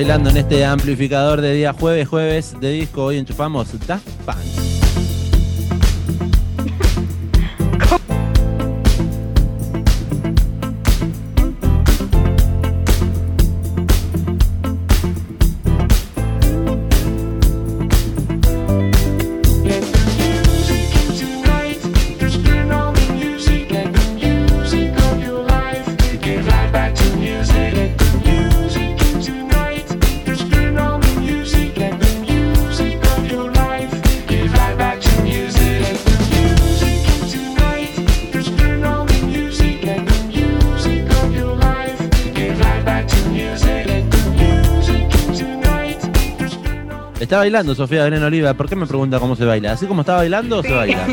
Bailando en este amplificador de día jueves, jueves de disco. Hoy enchufamos Daft Punk. Bailando Sofía Gran Oliva. ¿Por qué me pregunta cómo se baila? ¿Así como está bailando o se baila?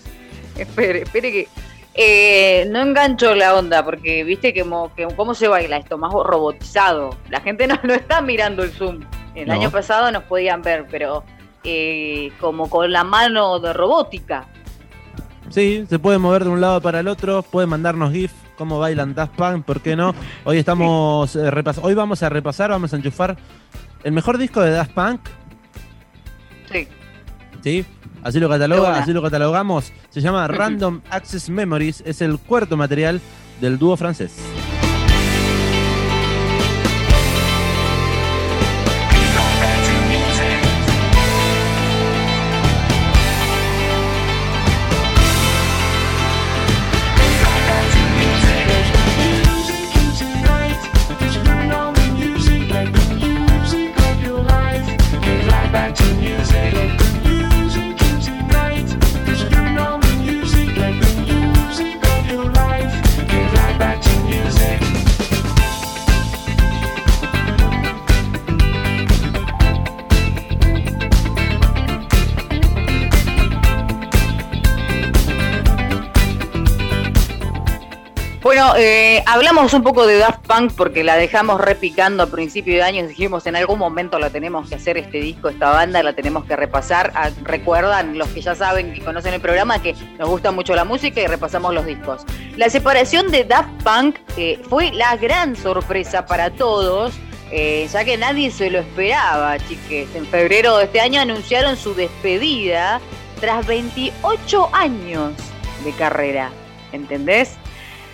espere, espere que eh, no engancho la onda, porque viste que, cómo se baila esto, más robotizado. La gente no, está mirando el Zoom. El año pasado nos podían ver, pero eh, como con la mano de robótica. Sí, se puede mover de un lado para el otro, puede mandarnos GIF, cómo bailan Daft Punk, ¿por qué no? Hoy estamos eh, hoy vamos a repasar, vamos a enchufar el mejor disco de Daft Punk Sí. ¿Sí? Así lo, cataloga, así lo catalogamos. Se llama Random Access Memories. Es el cuarto material del dúo francés. Eh, hablamos un poco de Daft Punk porque la dejamos repicando a principio de año. Dijimos en algún momento la tenemos que hacer este disco, esta banda, la tenemos que repasar. Ah, recuerdan los que ya saben, que conocen el programa, que nos gusta mucho la música y repasamos los discos. La separación de Daft Punk eh, fue la gran sorpresa para todos. Eh, ya que nadie se lo esperaba, chiques. En febrero de este año anunciaron su despedida tras 28 años de carrera. ¿Entendés?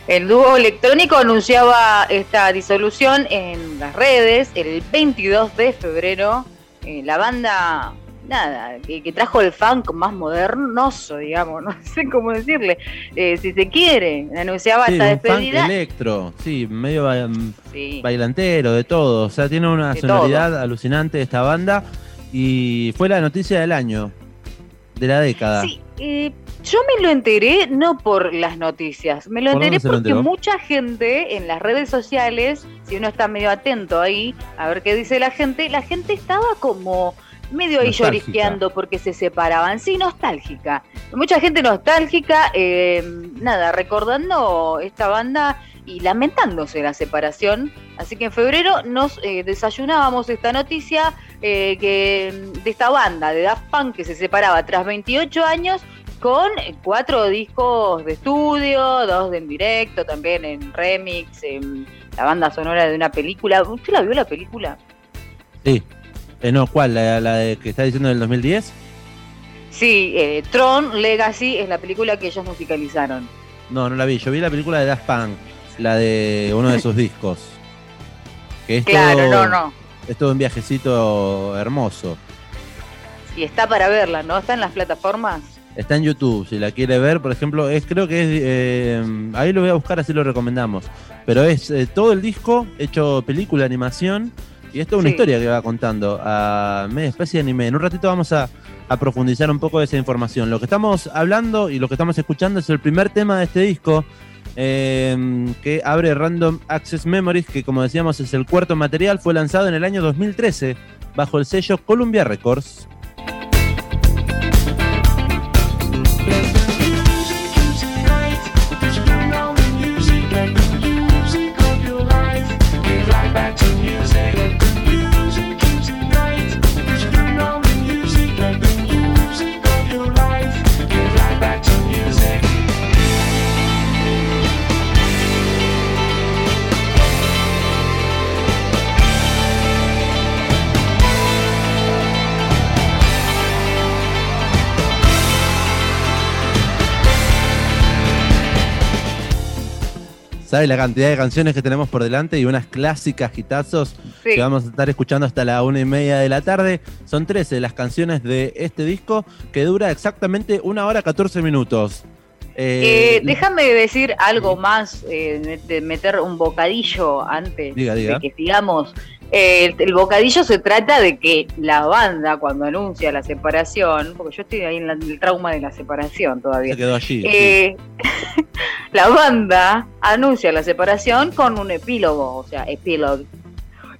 El dúo electrónico anunciaba esta disolución en las redes el 22 de febrero. Eh, la banda, nada, que, trajo el funk más modernoso, digamos, no sé cómo decirle, eh, si se quiere, anunciaba esta despedida. Funk electro, sí, medio bailantero, de todo. O sea, tiene una sonoridad alucinante esta banda y fue la noticia del año, de la década. Sí, eh, yo me lo enteré no por las noticias, me lo enteré porque mucha gente en las redes sociales, si uno está medio atento ahí a ver qué dice la gente, la gente estaba como medio ahí llorisqueando porque se separaban, sí, nostálgica. Mucha gente nostálgica, eh, nada, recordando esta banda y lamentándose la separación. Así que en febrero nos eh, desayunábamos esta noticia eh, que de esta banda de Daft Punk que se separaba tras 28 años con cuatro discos de estudio, dos de en directo, también en remix, en la banda sonora de una película. ¿Usted la vio la película? Sí. Eh, no, ¿cuál? ¿La, de que está diciendo del 2010? Sí, eh, Tron Legacy es la película que ellos musicalizaron. No, no la vi. Yo vi la película de Daft Punk, la de uno de sus discos. Que es claro, no, no. Es todo un viajecito hermoso. Y está para verla, ¿no? ¿Está en las plataformas? Está en YouTube, si la quiere ver, por ejemplo, es creo que es eh, ahí lo voy a buscar así lo recomendamos. Pero es eh, todo el disco hecho película, animación y esto es una historia que va contando a media especie de anime. En un ratito vamos a, profundizar un poco de esa información. Lo que estamos hablando y lo que estamos escuchando es el primer tema de este disco. Eh, que abre Random Access Memories, que como decíamos es el cuarto material, fue lanzado en el año 2013 bajo el sello Columbia Records. ¿Sabes la cantidad de canciones que tenemos por delante y unas clásicas hitazos que vamos a estar escuchando hasta la una y media de la tarde? Son 13 las canciones de este disco que dura exactamente una hora 14 minutos. Eh, eh, déjame decir algo más, eh, de meter un bocadillo antes de que sigamos. El, bocadillo se trata de que la banda, cuando anuncia la separación, porque yo estoy ahí en, el trauma de la separación todavía. Se quedó allí. la banda anuncia la separación con un epílogo, o sea, epílogo.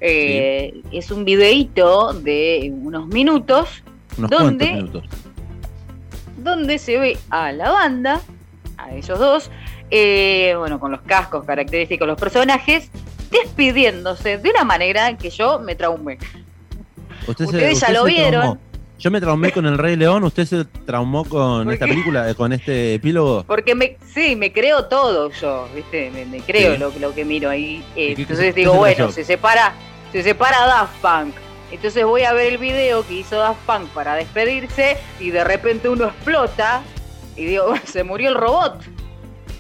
Es un videíto de unos minutos. donde, donde se ve a la banda a ellos dos, eh, bueno, con los cascos característicos los personajes, despidiéndose de una manera que yo me traumé. Ustedes ya lo vieron. Yo me traumé con El Rey León, ¿usted se traumó con esta película, eh, con este epílogo? Porque me, sí, me creo todo yo, ¿viste? Me, creo lo, que miro ahí. Eh, entonces digo, bueno, se separa, se separa Daft Punk. Entonces voy a ver el video que hizo Daft Punk para despedirse y de repente uno explota y digo, se murió el robot.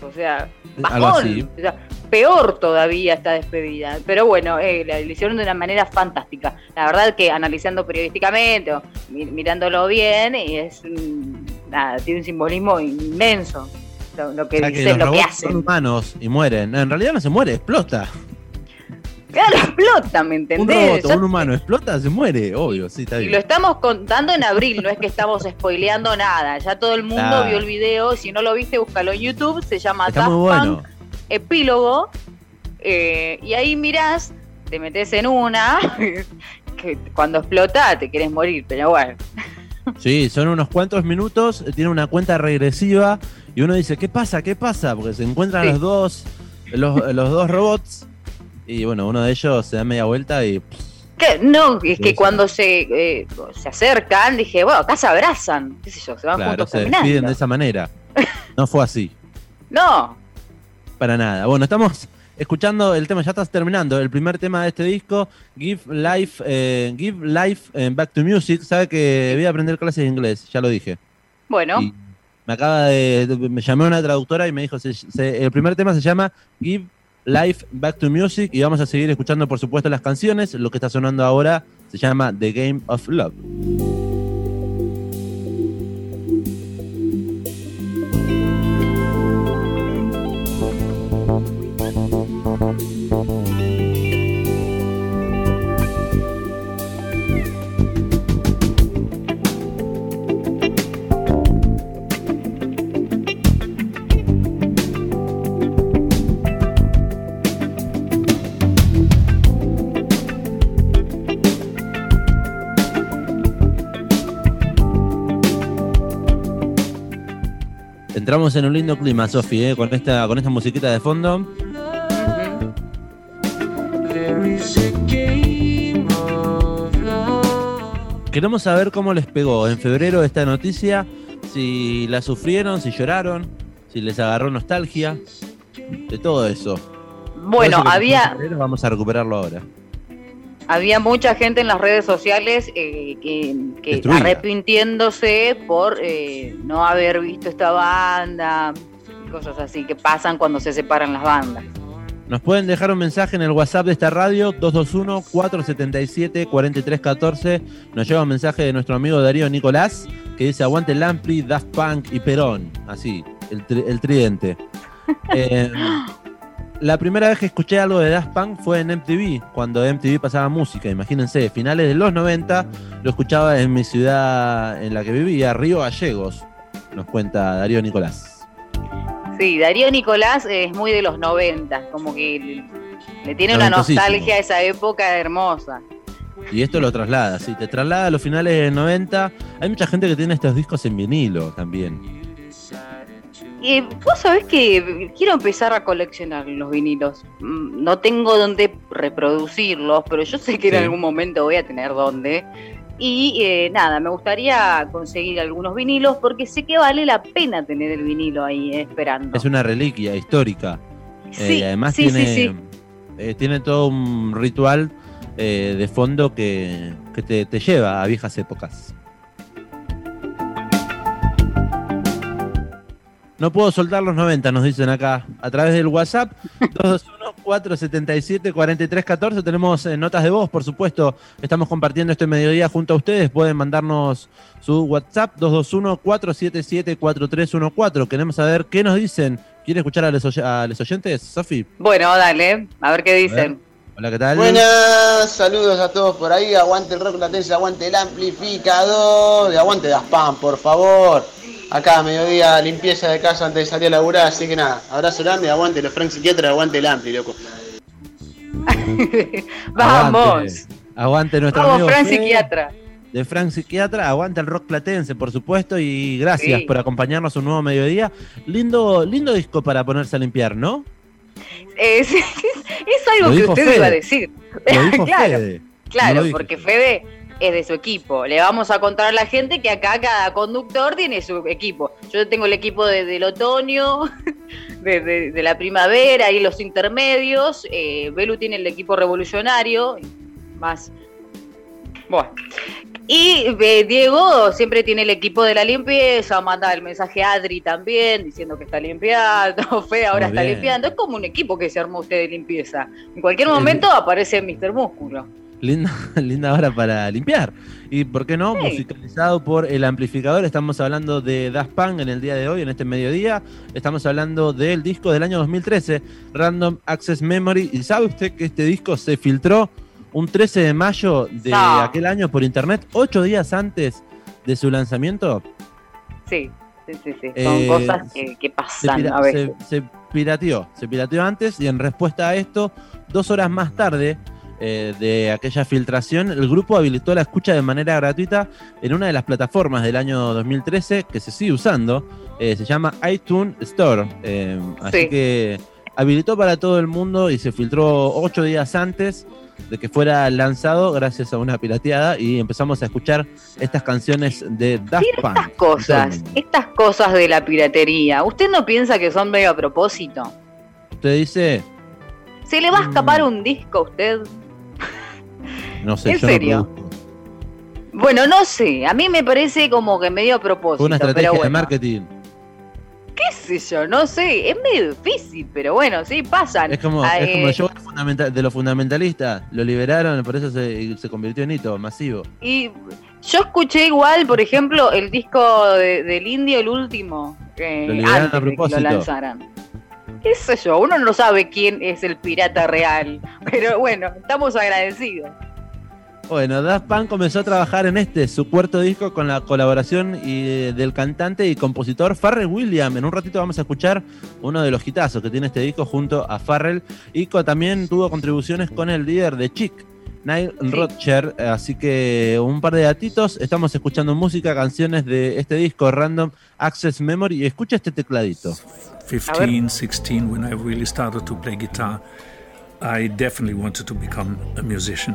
O sea, bajón. O sea, peor todavía esta despedida. Pero bueno, eh, la hicieron de una manera fantástica. La verdad que analizando periodísticamente, o mirándolo bien, es nada, tiene un simbolismo inmenso. Lo, que dicen, lo que hacen. Son humanos y mueren. en realidad no se muere, explota. Claro, explota, ¿me entendés? Un robot un humano explota, se muere, obvio, sí, está bien. Y lo estamos contando en abril, no es que estamos spoileando nada. Ya todo el mundo vio el video, si no lo viste, búscalo en YouTube, se llama está Punk Epílogo. Eh, y ahí mirás, te metes en una, que cuando explota te quieres morir, pero bueno. Sí, son unos cuantos minutos, tiene una cuenta regresiva y uno dice, ¿qué pasa? ¿Qué pasa? Porque se encuentran los dos los, los dos robots y bueno, uno de ellos se da media vuelta y. ¿Qué? No, es que cuando se, eh, se acercan, dije, bueno, acá se abrazan, qué sé yo, se van claro, juntos se despiden de esa manera. No fue así. no. Para nada. Bueno, estamos escuchando el tema, ya estás terminando, el primer tema de este disco, Give Life, eh, Give Life eh, Back to Music. Sabe que voy a aprender clases de inglés, ya lo dije. Bueno. me acaba de, me llamé a una traductora y me dijo, el primer tema se llama Give Life Back to Music y vamos a seguir escuchando por supuesto las canciones. Lo que está sonando ahora se llama The Game of Love. Entramos en un lindo clima, Sofi, ¿eh? con, esta, con esta musiquita de fondo. Queremos saber cómo les pegó en febrero esta noticia, si la sufrieron, si lloraron, si les agarró nostalgia, de todo eso. Bueno, había... Vamos a recuperarlo ahora había mucha gente en las redes sociales eh, que, arrepintiéndose por eh, no haber visto esta banda, cosas así que pasan cuando se separan las bandas. Nos pueden dejar un mensaje en el WhatsApp de esta radio, 221-477-4314. Nos lleva un mensaje de nuestro amigo Darío Nicolás, que dice aguante Lampli, Daft Punk y Perón. Así, el, el tridente. Eh, la primera vez que escuché algo de Daft Punk fue en MTV, cuando MTV pasaba música. Imagínense, finales de los 90 lo escuchaba en mi ciudad en la que vivía, Río Gallegos, nos cuenta Darío Nicolás. Sí, Darío Nicolás es muy de los 90, como que le tiene una nostalgia a esa época hermosa. Y esto lo traslada, sí, te traslada a los finales del 90. Hay mucha gente que tiene estos discos en vinilo también. Y vos sabés que quiero empezar a coleccionar los vinilos. Mm, no tengo dónde reproducirlos, pero yo sé que en algún momento voy a tener dónde. Y eh, nada, me gustaría conseguir algunos vinilos porque sé que vale la pena tener el vinilo ahí esperando. Es una reliquia histórica. Sí, eh, además tiene, eh, tiene todo un ritual de fondo que, te, te lleva a viejas épocas. No puedo soltar los 90, nos dicen acá, a través del WhatsApp, 221-477-4314. Tenemos eh, notas de voz, por supuesto. Estamos compartiendo este mediodía junto a ustedes. Pueden mandarnos su WhatsApp, 221-477-4314. Queremos saber qué nos dicen. ¿Quiere escuchar a los, oyentes, Sofi? Bueno, dale, a ver qué dicen. Hola, ¿qué tal? Buenas, saludos a todos por ahí. Aguante el rock latencia, aguante el amplificador. Y aguante Das Pan, por favor. Acá, mediodía, limpieza de casa antes de salir a laburar. Así que nada, abrazo grande, aguante los Frank Psiquiatra, aguante el ampli, loco. Vamos. Aguante, nuestro Vamos, Frank Psiquiatra. De Frank Psiquiatra, aguante el rock platense, por supuesto, y gracias por acompañarnos un nuevo mediodía. Lindo, lindo disco para ponerse a limpiar, ¿no? Es, algo que usted iba a decir. claro, claro porque Fede es de su equipo. Le vamos a contar a la gente que acá cada conductor tiene su equipo. Yo tengo el equipo del otoño, de, la primavera y los intermedios. Eh, Belu tiene el equipo revolucionario, más. Bueno. Y eh, Diego siempre tiene el equipo de la limpieza, manda el mensaje a Adri también, diciendo que está limpiando, Fe ahora está limpiando. Es como un equipo que se armó usted de limpieza. En cualquier momento aparece Mr. Músculo. Linda, linda hora para limpiar. Y por qué no, musicalizado por el amplificador. Estamos hablando de Das Punk en el día de hoy, en este mediodía. Estamos hablando del disco del año 2013, Random Access Memory. ¿Y sabe usted que este disco se filtró un 13 de mayo de aquel año por internet, ocho días antes de su lanzamiento. Sí, sí, sí, sí. Son eh, cosas que, pasan a veces. Se, pirateó, se pirateó antes y en respuesta a esto, dos horas más tarde eh, de aquella filtración, el grupo habilitó la escucha de manera gratuita en una de las plataformas del año 2013 que se sigue usando. Eh, se llama iTunes Store. así que habilitó para todo el mundo y se filtró ocho días antes de que fuera lanzado gracias a una pirateada y empezamos a escuchar estas canciones de Daft Punk. Estas cosas, estas cosas de la piratería, ¿usted no piensa que son medio a propósito? Usted dice... ¿Se le va a escapar mm. un disco a usted? No sé, ¿En serio? bueno, no sé, a mí me parece como que medio a propósito. una estrategia de marketing qué sé yo, no sé, es medio difícil, pero bueno, sí, pasan. Es como, es como el show de los fundamentalistas, lo liberaron, por eso se, convirtió en hito masivo. Y yo escuché igual, por ejemplo, el disco del indio, el último, que lo liberaron a propósito. lo lanzaran. Qué sé yo, uno no sabe quién es el pirata real, pero bueno, estamos agradecidos. Bueno, Daft Punk comenzó a trabajar en este, su cuarto disco, con la colaboración del cantante y compositor Farrell Williams. En un ratito vamos a escuchar uno de los hitazos que tiene este disco junto a Farrell. Y también tuvo contribuciones con el líder de Chic, Nile Rocher. Así que un par de datitos. Estamos escuchando música, canciones de este disco, Random Access Memory. Y escucha este tecladito. 15, 16, when I really started to play guitar, I definitely wanted to become a musician.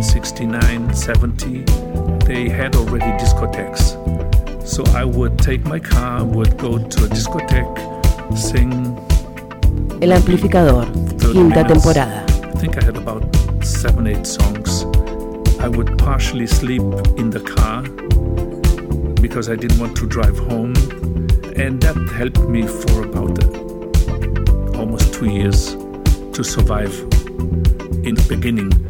in 69, 70, they had already discotheques. So I would take my car, would go to a discotheque, sing. El amplificador, quinta minutes. temporada. I think I had about seven, eight songs. I would partially sleep in the car because I didn't want to drive home. And that helped me for about uh, almost two years to survive in the beginning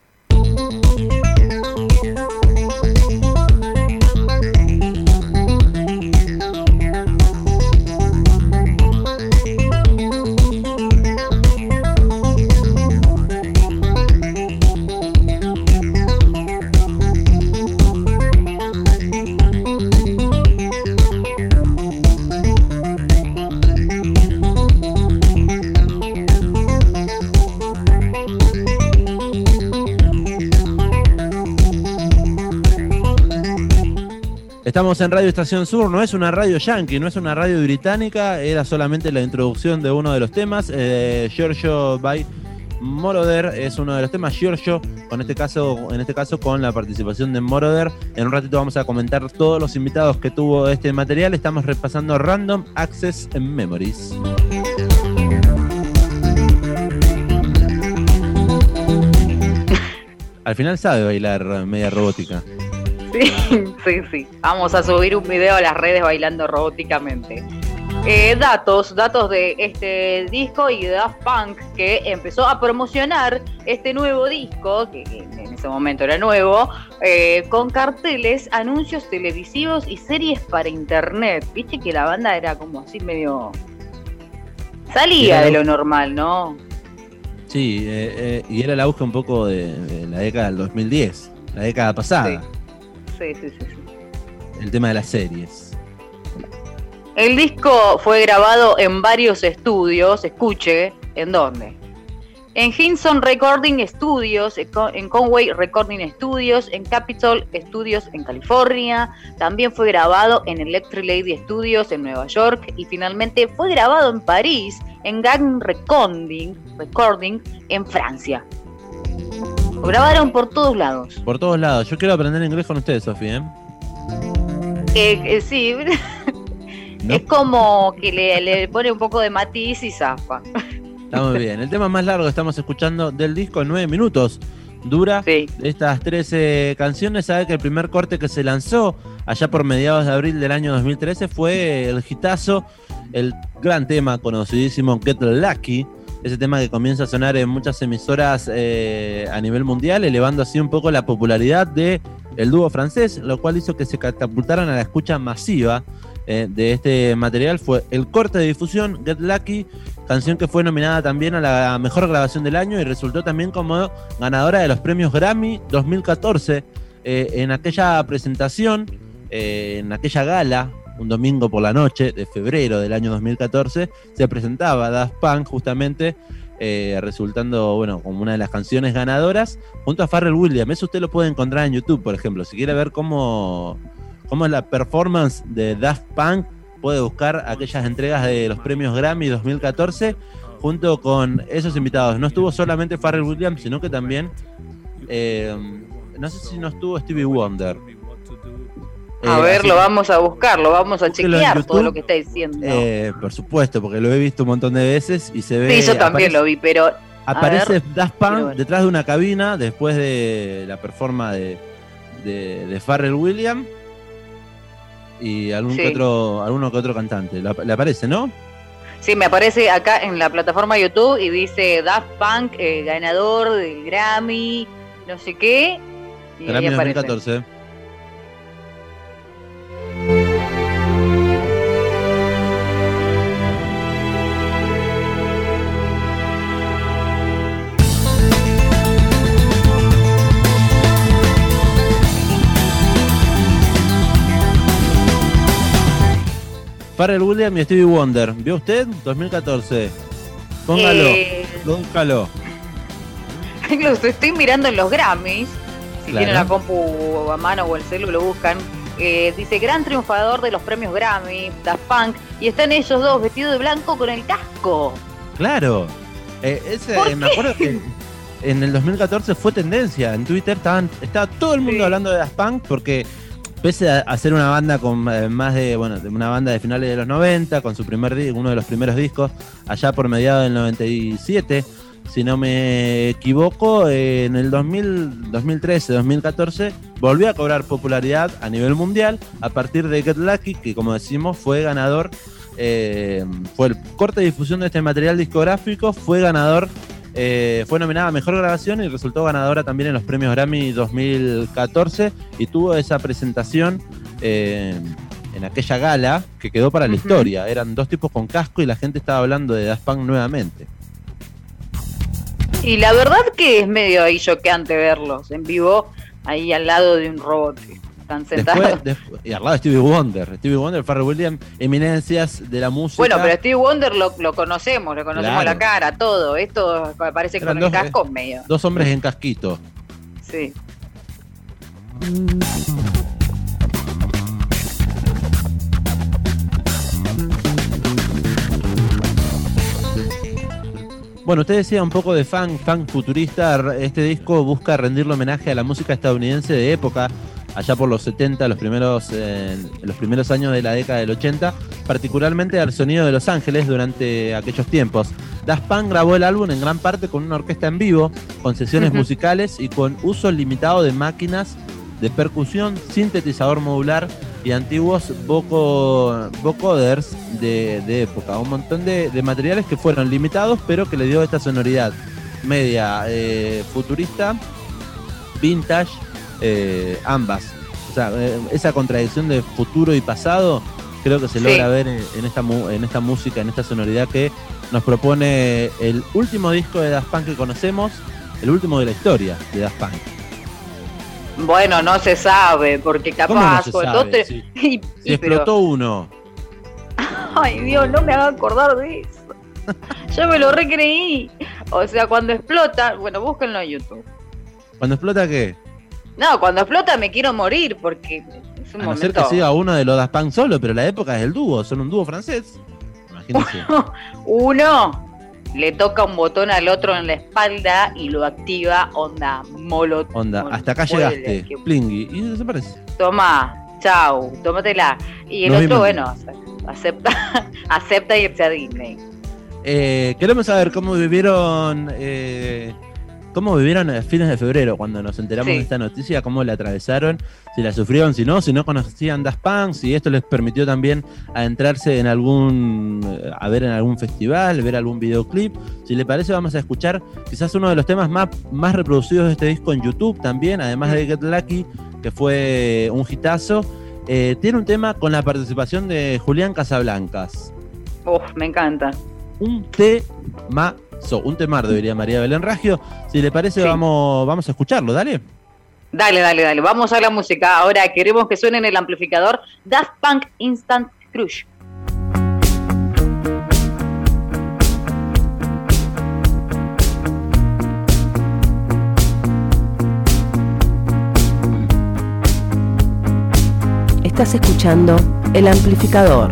Estamos en Radio Estación Sur, no es una radio yankee, no es una radio británica, era solamente la introducción de uno de los temas. Eh, Giorgio by Moroder es uno de los temas. Giorgio, con este caso, en este caso con la participación de Moroder. En un ratito vamos a comentar todos los invitados que tuvo este material. Estamos repasando Random Access Memories. Al final sabe bailar media robótica. Sí, sí, sí. Vamos a subir un video a las redes bailando robóticamente. Eh, datos, datos de este disco y de Daft Punk que empezó a promocionar este nuevo disco, que en ese momento era nuevo, eh, con carteles, anuncios televisivos y series para internet. Viste que la banda era como así medio... Salía de lo normal, ¿no? Sí, eh, y era la búsqueda un poco de, de, la década del 2010, la década pasada. Sí. Sí, sí, sí, El tema de las series. El disco fue grabado en varios estudios, escuche, ¿en dónde? En Hinson Recording Studios, en Conway Recording Studios, en Capitol Studios en California, también fue grabado en Electric Lady Studios en Nueva York y finalmente fue grabado en París, en Gang Recording, Recording en Francia. Grabaron por todos lados. Por todos lados. Yo quiero aprender inglés con ustedes, Sofía. ¿eh? Eh, eh, sí. ¿No? Es como que le, le, pone un poco de matiz y zafa. Está muy bien. El tema más largo que estamos escuchando del disco, nueve minutos. Dura sí. estas 13 canciones. Sabe que el primer corte que se lanzó allá por mediados de abril del año 2013 fue el hitazo, el gran tema conocidísimo Get Lucky ese tema que comienza a sonar en muchas emisoras eh, a nivel mundial, elevando así un poco la popularidad de el dúo francés, lo cual hizo que se catapultaran a la escucha masiva eh, de este material. Fue el corte de difusión Get Lucky, canción que fue nominada también a la mejor grabación del año y resultó también como ganadora de los premios Grammy 2014 eh, en aquella presentación, eh, en aquella gala un domingo por la noche de febrero del año 2014, se presentaba Daft Punk justamente, eh, resultando, bueno, como una de las canciones ganadoras, junto a Pharrell Williams. Eso usted lo puede encontrar en YouTube, por ejemplo. Si quiere ver cómo, cómo es la performance de Daft Punk, puede buscar aquellas entregas de los premios Grammy 2014 junto con esos invitados. No estuvo solamente Pharrell Williams, sino que también, eh, no sé si no estuvo Stevie Wonder. A Eh, ver, lo vamos a buscar, lo vamos a chequear YouTube. todo lo que está diciendo. Eh, por supuesto, porque lo he visto un montón de veces y se ve. sí, yo también aparece- lo vi, pero Aparece ver, Daft Punk detrás de una cabina después de la performance de, de, de Pharrell Williams y algún Sí. que otro, alguno que otro cantante. Le, aparece, ¿no? sí, me aparece acá en la plataforma YouTube y dice Daft Punk, eh, ganador del Grammy, no sé qué. Y Grammy aparece. 2014. Pharrell Williams y Stevie Wonder. ¿Vio usted? 2014. Póngalo. Eh, los estoy mirando en los Grammys. Si Claro. tienen la compu a mano o el celu, lo buscan. Eh, dice gran triunfador de los premios Grammy, Daft Punk, y están ellos dos vestidos de blanco con el casco. Claro. Eh, ese, ¿Por me acuerdo que en el 2014 fue tendencia. En Twitter estaban, estaba todo el mundo Sí. hablando de Daft Punk porque pese a, a ser una banda con eh, más de, bueno, una banda de finales de los 90, con su primer uno de los primeros discos, allá por mediados del 97, si no me equivoco, eh, en el 2000, 2013, 2014, volvió a cobrar popularidad a nivel mundial a partir de Get Lucky, que como decimos fue ganador eh, fue el corte de difusión de este material discográfico, fue ganador, eh, fue nominada a Mejor Grabación y resultó ganadora también en los premios Grammy 2014 y tuvo esa presentación eh, en aquella gala que quedó para la historia. Eran dos tipos con casco y la gente estaba hablando de Daft Punk nuevamente. Y la verdad que es medio ahí choqueante verlos en vivo, ahí al lado de un robot. Están sentados. Después, después- y al lado de Stevie Wonder, Stevie Wonder, Pharrell Williams, eminencias de la música. Bueno, pero Steve Wonder lo, lo conocemos, lo conocemos Claro. la cara, todo. Esto parece que con el dos, casco medio. Dos hombres en casquito. Sí. Bueno, usted decía un poco de funk, funk futurista. Este disco busca rendirle homenaje a la música estadounidense de época, allá por los 70, los primeros, eh, los primeros años de la década del 80, particularmente al sonido de Los Ángeles durante aquellos tiempos. Daft Punk grabó el álbum en gran parte con una orquesta en vivo, con sesiones musicales y con uso limitado de máquinas de percusión, sintetizador modular y antiguos voco- vocoders de, de época. Un montón de, de materiales que fueron limitados, pero que le dio esta sonoridad media eh, futurista, vintage, eh, ambas. O sea, eh, esa contradicción de futuro y pasado creo que se Sí. logra ver en, en esta, mu- en esta música, en esta sonoridad que nos propone el último disco de Daft Punk que conocemos, el último de la historia de Daft Punk. Bueno, no se sabe, porque ¿Cómo no capaz, sabe? y- Si y pero- explotó uno. Ay, Dios, no me haga acordar de eso. Yo me lo recreí. O sea, cuando explota, bueno, búsquenlo en YouTube. ¿Cuando explota qué? No, cuando explota me quiero morir porque es un A no ser momento. que siga uno de los Daft Punk solo, pero la época es el dúo, son un dúo francés. Imagínense. Uno le toca un botón al otro en la espalda y lo activa, onda, molot. Onda, hasta acá llegaste, que- plingui, y desaparece. Toma, chau, tómatela. Y el Nos otro, bueno, acepta, acepta irse a Disney. Eh, queremos saber cómo vivieron eh, cómo vivieron a fines de febrero cuando nos enteramos Sí. de esta noticia, cómo la atravesaron, si la sufrieron, si no, si no conocían Daft Punk, si esto les permitió también adentrarse en algún, eh, a ver en algún festival, ver algún videoclip. Si le parece, vamos a escuchar quizás uno de los temas más, más reproducidos de este disco en YouTube también, además de Get Lucky, que fue un hitazo. Eh, tiene un tema con la participación de Julián Casablancas Uf, me encanta. un temazo, un temardo, diría María Belén Raggio. Si le parece, Sí. vamos, vamos a escucharlo, dale. Dale, dale, dale. Vamos a la música. Ahora queremos que suene en el amplificador Daft Punk Instant Crush. Estás escuchando El Amplificador.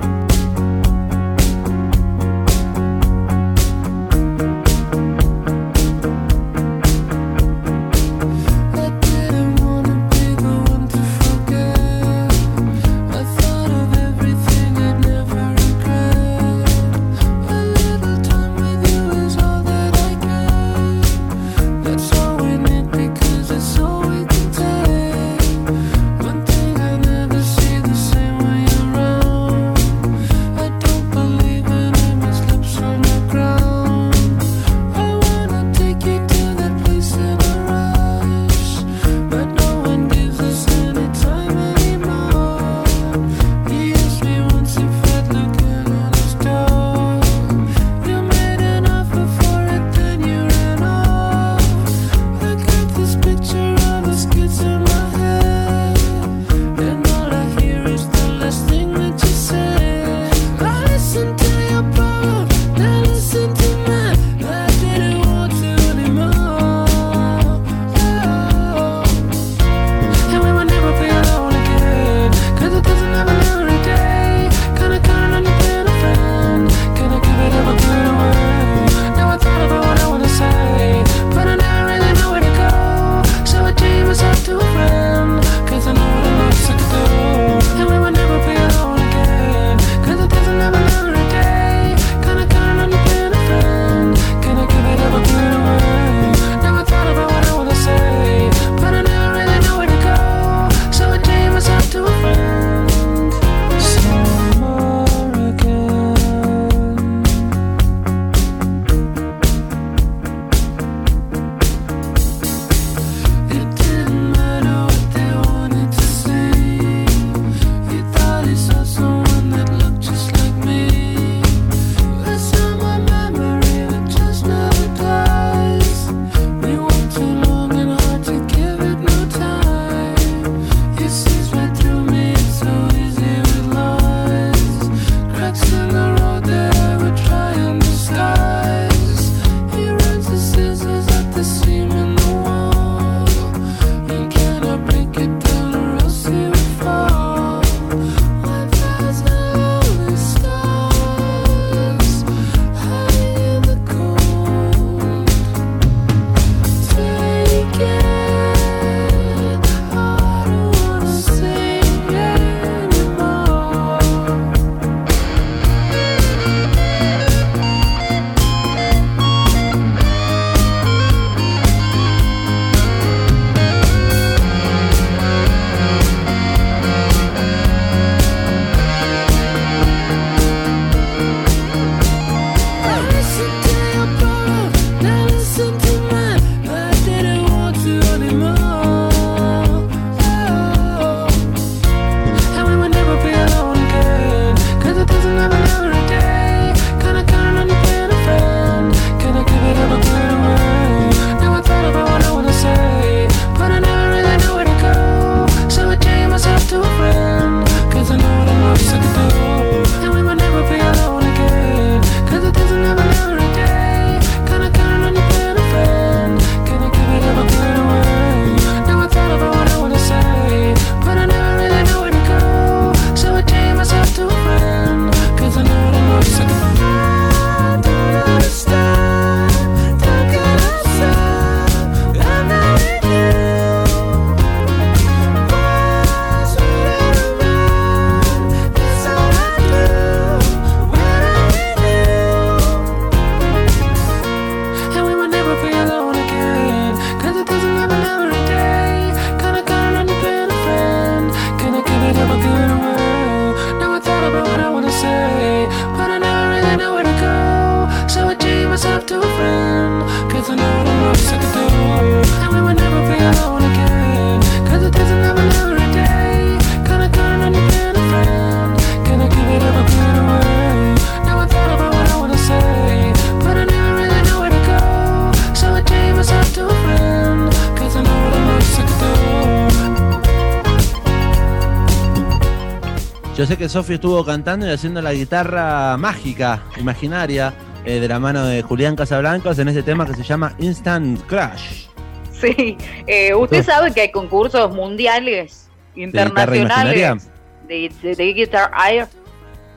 Que Sofi estuvo cantando y haciendo la guitarra mágica, imaginaria, eh, de la mano de Julián Casablancas en ese tema que se llama Instant Crash. Sí, eh, usted sabe que hay concursos mundiales, internacionales, de, de- de Guitar Air.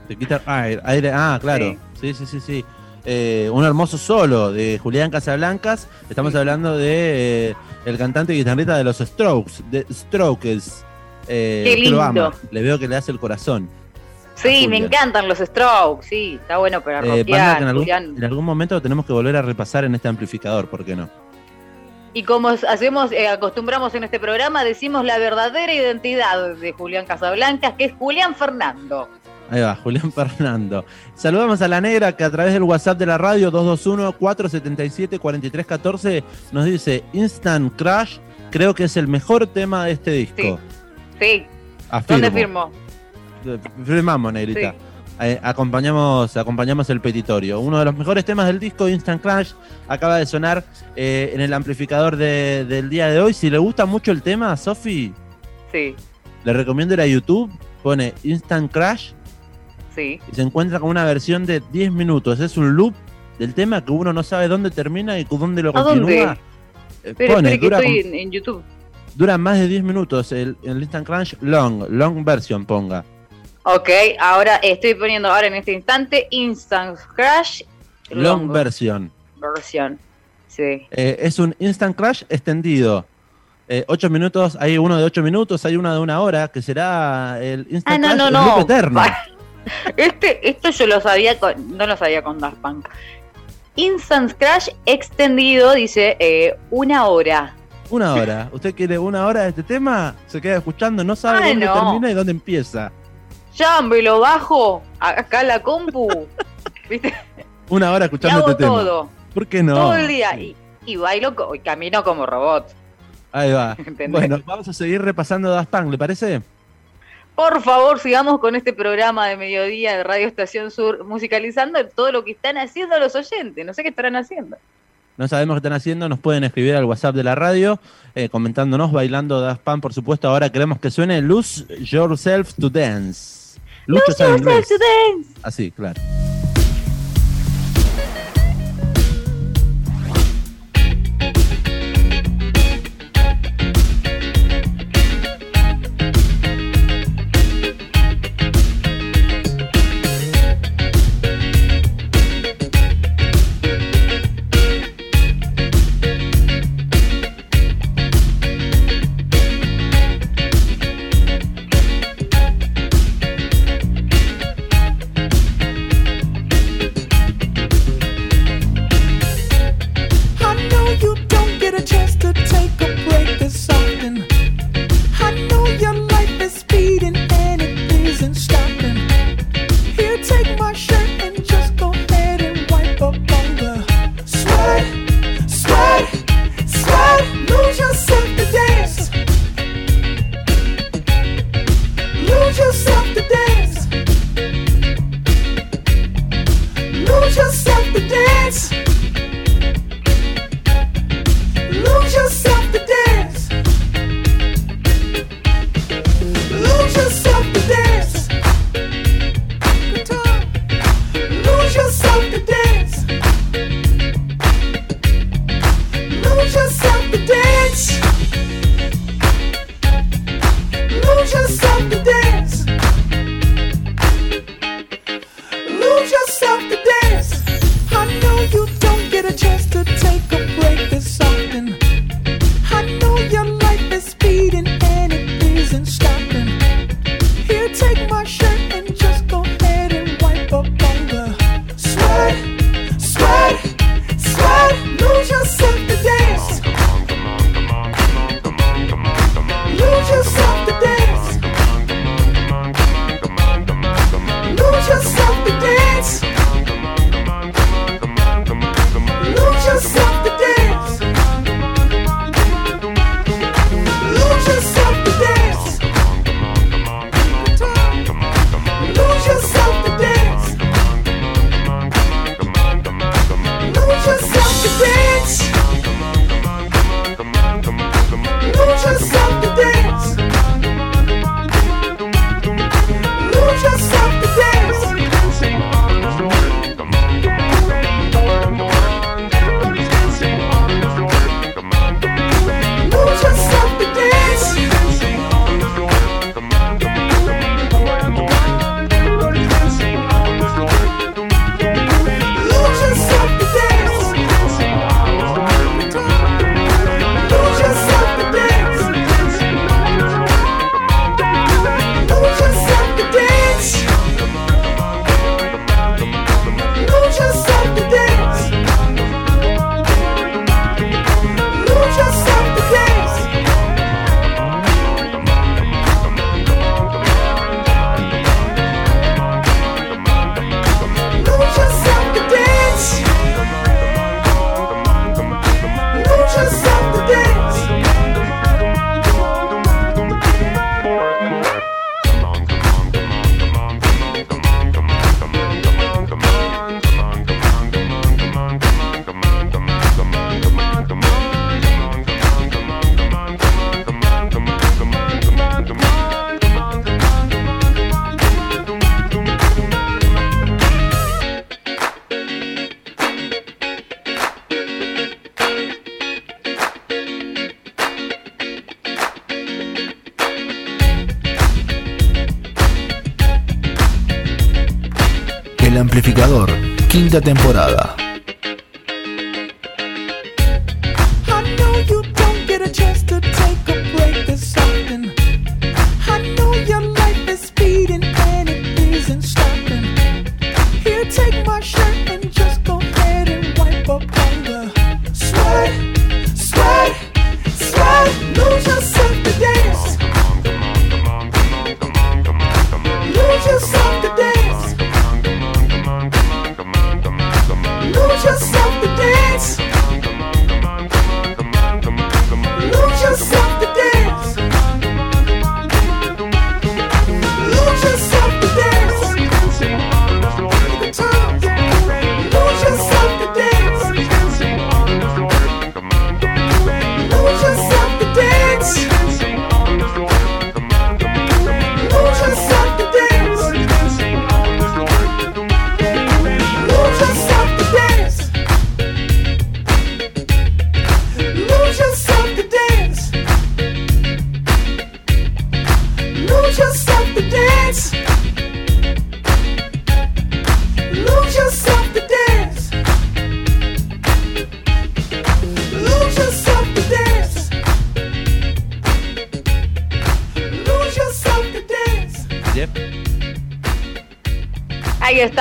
De Guitar Air, aire, ah, claro. Sí, sí, sí, sí. Eh, un hermoso solo de Julián Casablancas. Estamos Sí. hablando de eh, el cantante y guitarrista de los Strokes, de Strokes. Eh, Qué lo lindo. ama. Le veo que le hace el corazón. Sí, me encantan los Strokes, sí, está bueno para Eh, en algún, en algún momento lo tenemos que volver a repasar en este amplificador, ¿por qué no? Y como hacemos, eh, acostumbramos en este programa, decimos la verdadera identidad de Julián Casablancas, que es Julián Fernando. Ahí va, Julián Fernando. Saludamos a la negra que a través del WhatsApp de la radio 221-477-4314 nos dice Instant Crash, creo que es el mejor tema de este disco. Sí, Afirmo. ¿dónde firmó? Firmamos, negrita. Eh, acompañamos, acompañamos el petitorio. Uno de los mejores temas del disco, Instant Crash, acaba de sonar eh, en el amplificador de- del día de hoy. Si le gusta mucho el tema, Sofi, Sí, le recomiendo ir a YouTube, pone Instant Crash sí. y se encuentra con una versión de 10 minutos. Es un loop del tema que uno no sabe dónde termina y dónde lo ¿A dónde? continúa. Eh, Espere, pone, que dura, estoy en, en YouTube. dura más de 10 minutos el, el Instant Crash long, long version ponga. Ok, ahora estoy poniendo ahora en este instante Instant Crash Long version. version. Sí. Eh, es un Instant Crash extendido. 8 minutos, hay uno de 8 minutos, hay uno de una hora, que será el Ah, Instant no, Crash no, no. loop eterno. Este, esto yo lo sabía con, no lo sabía con Daft Punk. Instant Crash extendido dice eh, una hora. Una hora. ¿Usted quiere una hora de este tema? Se queda escuchando, no sabe Ah, dónde no. termina y dónde empieza. Ya me lo bajo acá la compu. ¿Viste? Una hora Y escuchando hago este tema. todo. ¿Por qué no? todo el día. Y, y bailo y camino como robot. Ahí va. ¿entendés? Bueno, vamos a seguir repasando Daft Punk, ¿le parece? Por favor, sigamos con este programa de mediodía de Radio Estación Sur, musicalizando todo lo que están haciendo los oyentes. No sé qué estarán haciendo. No sabemos qué están haciendo, nos pueden escribir al WhatsApp de la radio, eh, comentándonos, bailando Daft Punk, por supuesto. Ahora queremos que suene Lose Yourself to Dance. Lucho sabe inglés. Así, claro. sunset. Temporada.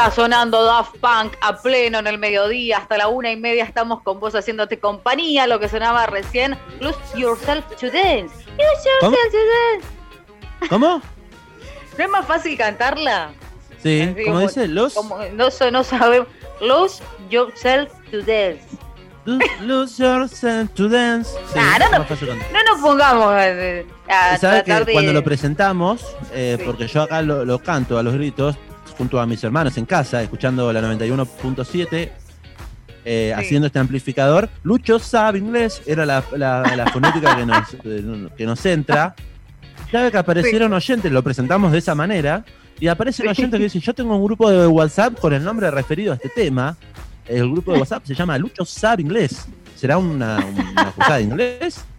Está sonando Daft Punk a pleno en el mediodía, hasta la una y media estamos con vos haciéndote compañía, lo que sonaba recién, Lose Yourself to Dance. Lose ¿Cómo? Yourself to Dance. ¿Cómo? ¿No es más fácil cantarla? Sí, Así ¿cómo como- dice? Los Como no, no sabemos. Lose Yourself to Dance. lose yourself to dance. Sí, no, no. nos pongamos eh, a, ¿Sabes tratar que de... cuando lo presentamos, eh, Sí. porque yo acá lo, lo canto a los gritos, junto a mis hermanos en casa, escuchando la 91.7, eh, Sí. haciendo este amplificador, Lucho sabe inglés, era la, la- la fonética que nos, que nos entra. Ya ve que aparecieron oyentes, lo presentamos de esa manera, y aparecen Sí. oyentes que dicen, yo tengo un grupo de WhatsApp con el nombre referido a este tema, el grupo de WhatsApp se llama Lucho sabe inglés. ¿Será una, una de inglés?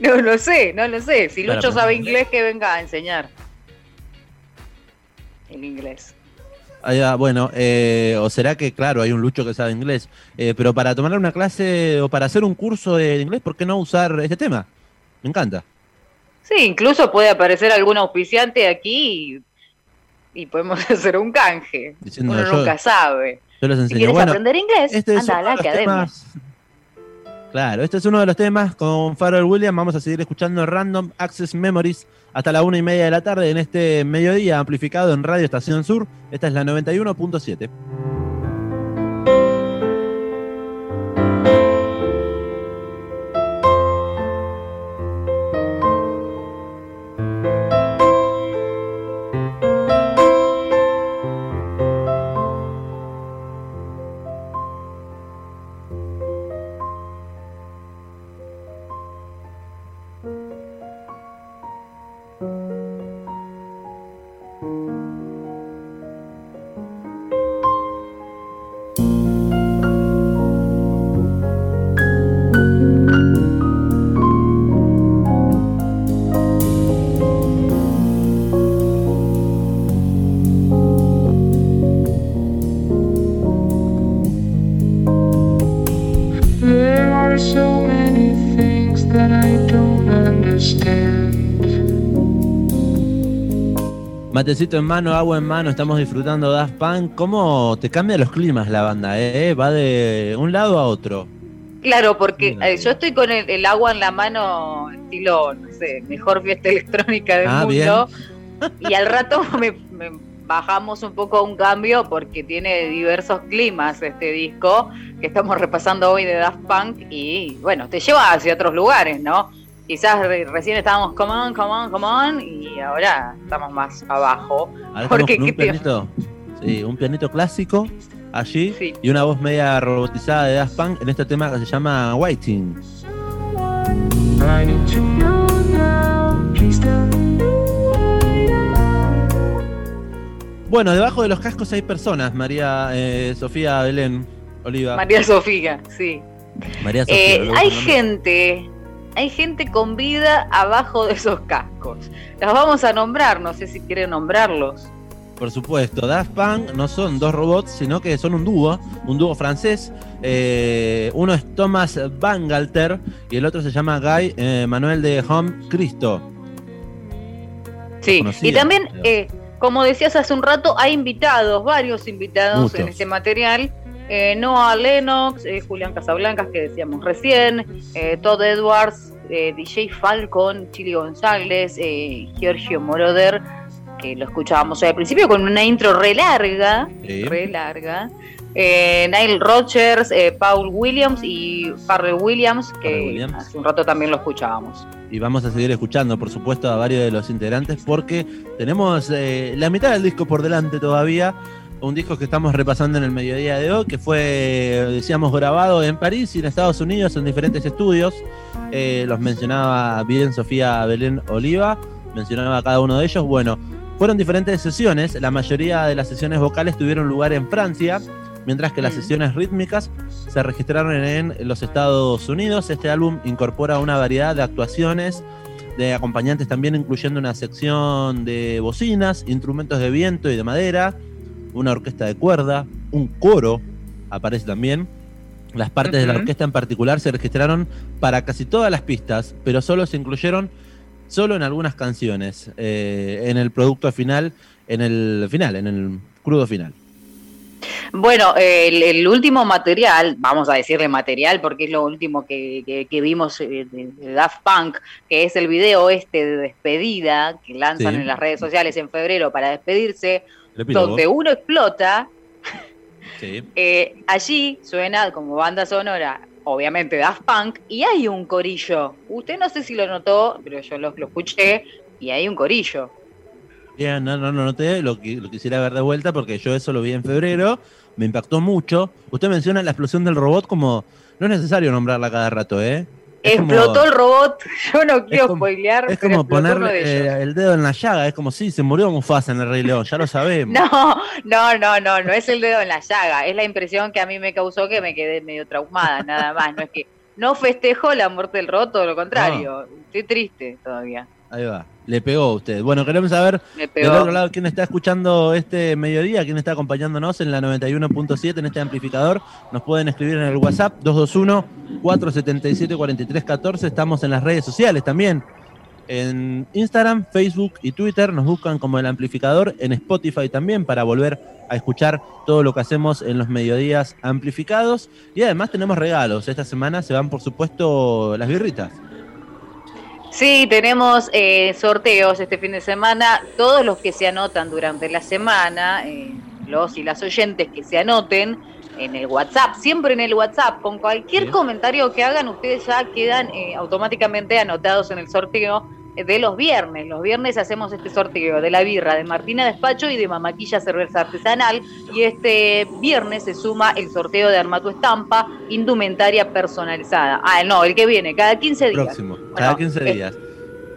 No lo sé, no lo sé. Si Lucho sabe inglés, que venga a enseñar. El inglés. Ah, bueno, eh, o será que, claro, hay un Lucho que sabe inglés, Eh, pero para tomar una clase o para hacer un curso de inglés, ¿por qué no usar este tema? Me encanta. Sí, incluso puede aparecer algún auspiciante aquí y, y podemos hacer un canje. Diciendo, Uno yo- nunca sabe. Yo les Si enseño. quieres Bueno, aprender inglés, este anda a la academia. Claro, este es uno de los temas con Pharrell Williams. Vamos a seguir escuchando Random Access Memories hasta la una y media de la tarde en este mediodía amplificado en Radio Estación Sur. Esta es la 91.7. Matecito en mano, agua en mano, estamos disfrutando Daft Punk. ¿Cómo te cambia los climas la banda? Eh? Va de un lado a otro. Claro, porque eh, yo estoy con el, el agua en la mano, estilo, no sé, mejor fiesta electrónica del Ah, mundo. Y al rato me, me bajamos un poco a un cambio porque tiene diversos climas este disco que estamos repasando hoy de Daft Punk y bueno, te lleva hacia otros lugares, ¿no? Quizás re- recién estábamos come on, come on, come on y ahora estamos más abajo. Ahora Porque, con un ¿qué te- pianito, sí, un pianito clásico allí Sí. y una voz media robotizada de Daft Punk en este tema que se llama Waiting. Bueno, debajo de los cascos hay personas, María eh, Sofía Belén Oliva. María Sofía, sí. María Sofía. Eh, hay gente, hay gente con vida abajo de esos cascos. Los vamos a nombrar, no sé si quieren nombrarlos. Por supuesto, Daft Punk no son dos robots, sino que son un dúo, un dúo francés. Eh, uno es Thomas Bangalter y el otro se llama Guy eh, Manuel de Home Cristo. Sí, y también, eh, como decías hace un rato, hay invitados, varios invitados Muchos. en este material. Eh, Noah Lennox, eh, Julián Casablancas, que decíamos recién, eh, Todd Edwards, DJ Falcon, Chili González, Giorgio Moroder, que lo escuchábamos al principio con una intro re larga, Sí. re larga. Eh, Nile Rogers, eh, Paul Williams y Farrell Williams, que Williams. hace un rato también lo escuchábamos. Y vamos a seguir escuchando, por supuesto, a varios de los integrantes porque tenemos eh, la mitad del disco por delante todavía. Un disco que estamos repasando en el mediodía de hoy, que fue, decíamos, grabado en París y en Estados Unidos en diferentes estudios. Eh, los mencionaba bien Sofía Belén Oliva, mencionaba cada uno de ellos. Bueno, fueron diferentes sesiones. La mayoría de las sesiones vocales tuvieron lugar en Francia, mientras que las sesiones rítmicas se registraron en los Estados Unidos. Este álbum incorpora una variedad de actuaciones de acompañantes también, incluyendo una sección de bocinas, instrumentos de viento y de madera, una orquesta de cuerda, un coro aparece también. Las partes de la orquesta en particular se registraron para casi todas las pistas, pero solo se incluyeron solo en algunas canciones, eh, en el producto final, en el final, en el crudo final. Bueno, el, el último material, vamos a decirle material porque es lo último que, que- que vimos eh, de, Daft Punk, que es el video este de despedida que lanzan Sí. en las redes sociales en febrero para despedirse, donde uno explota, Sí. eh, allí suena como banda sonora, obviamente Daft Punk, y hay un corillo. Usted no sé si lo notó, pero yo lo, lo escuché, y hay un corillo. Bien, no, no, no noté, lo, lo quisiera ver de vuelta porque yo eso lo vi en febrero, me impactó mucho. Usted menciona la explosión del robot como, no es necesario nombrarla cada rato, ¿eh? Como- Explotó el robot, yo no quiero como- spoilear, Es como poner eh, el dedo en la llaga, es como si se murió Mufasa en el Rey León, ya lo sabemos. No, no, no, no, no es el dedo en la llaga, es la impresión que a mí me causó que me quedé medio traumada, nada más, no es que no festejo la muerte del robot, todo lo contrario, estoy triste todavía, Ahí va, le pegó a usted. Bueno, queremos saber del otro lado quién está escuchando este mediodía, quién está acompañándonos en la 91.7 en este amplificador. Nos pueden escribir en el WhatsApp 221-477-4314. Estamos en las redes sociales también. En Instagram, Facebook y Twitter nos buscan como el amplificador, en Spotify también para volver a escuchar todo lo que hacemos en los mediodías amplificados. Y además tenemos regalos. Esta semana se van, por supuesto, las birritas. Sí, tenemos eh, sorteos este fin de semana. Todos los que se anotan durante la semana, eh, los y las oyentes que se anoten en el WhatsApp, siempre en el WhatsApp, con cualquier Bien. comentario que hagan, ustedes ya quedan eh, automáticamente anotados en el sorteo de los viernes. Los viernes hacemos este sorteo de la birra de Martina Despacho y de Mamaquilla Cerveza Artesanal. Y este viernes se suma el sorteo de Arma tu Estampa, indumentaria personalizada. Ah, no, el que viene, cada 15 días. Próximo, cada 15 eh, días.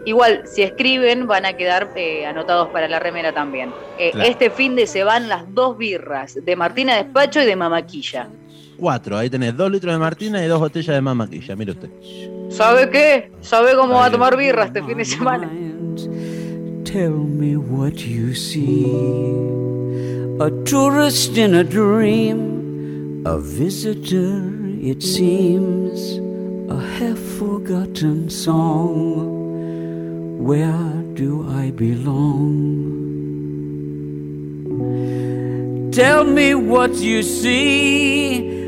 Igual, si escriben, van a quedar eh, anotados para la remera también. Eh, Claro. Este fin de se van las dos birras, de Martina Despacho y de Mamaquilla. Cuatro, ahí tenés dos litros de Martina y dos botellas de mamaquilla, mire usted. ¿Sabe qué? ¿Sabe cómo va a tomar birra este fin de semana? Tell me what you see. A tourist in a dream, a visitor, it seems, a half forgotten song. Where do I belong? Tell me what you see.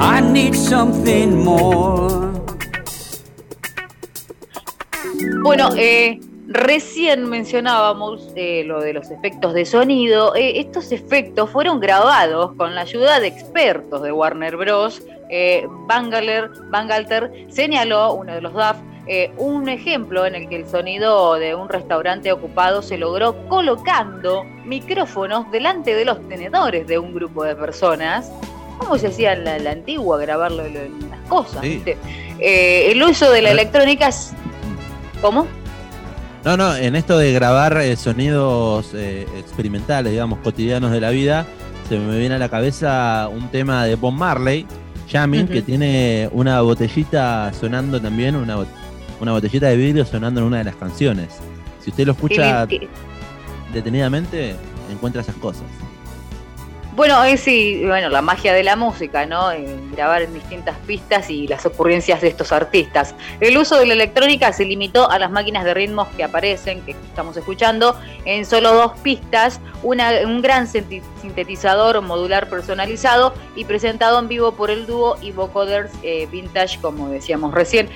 I need something more. Bueno, eh, recién mencionábamos eh, lo de los efectos de sonido. Eh, estos efectos fueron grabados con la ayuda de expertos de Warner Bros. Eh, Bangalter señaló, uno de los DAF, un ejemplo en el que el sonido de un restaurante ocupado se logró colocando micrófonos delante de los tenedores de un grupo de personas. ¿Cómo se hacía en la, la antigua grabarlo lo- las cosas? Sí. ¿viste? Eh, el uso de la electrónica es... ¿Cómo? No, no, en esto de grabar eh, sonidos eh, experimentales, digamos, cotidianos de la vida, se me viene a la cabeza un tema de Bob Marley, Jamming, que tiene una botellita sonando también, una, una botellita de vidrio sonando en una de las canciones. Si usted lo escucha detenidamente, encuentra esas cosas. Bueno, sí, bueno, la magia de la música, ¿no? Eh, grabar en distintas pistas y las ocurrencias de estos artistas. El uso de la electrónica se limitó a las máquinas de ritmos que aparecen, que estamos escuchando, en solo dos pistas, una- un gran sintetizador modular personalizado y presentado en vivo por el dúo y vocoders eh, vintage, como decíamos recién.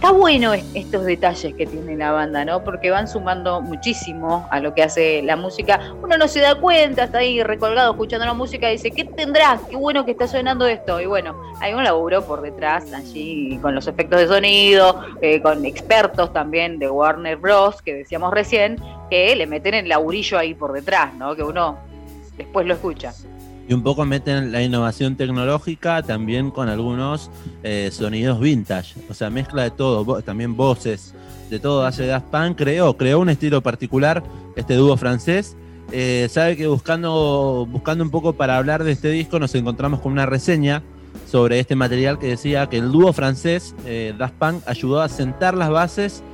Está bueno es- estos detalles que tiene la banda, ¿no? Porque van sumando muchísimo a lo que hace la música. Uno no se da cuenta, está ahí recolgado escuchando la música y dice, ¿qué tendrá? Qué bueno que está sonando esto. Y bueno, hay un laburo por detrás allí con los efectos de sonido, eh, con expertos también de Warner Bros. que decíamos recién, que le meten el laburillo ahí por detrás, ¿no? Que uno después lo escucha. Y un poco meten la innovación tecnológica también con algunos eh, sonidos vintage. O sea, mezcla de todo, también voces, de todo hace Daft Punk. Creó, creó un estilo particular, este dúo francés. Eh, sabe que buscando, buscando un poco para hablar de este disco nos encontramos con una reseña sobre este material que decía que el dúo francés eh, Punk ayudó a sentar las bases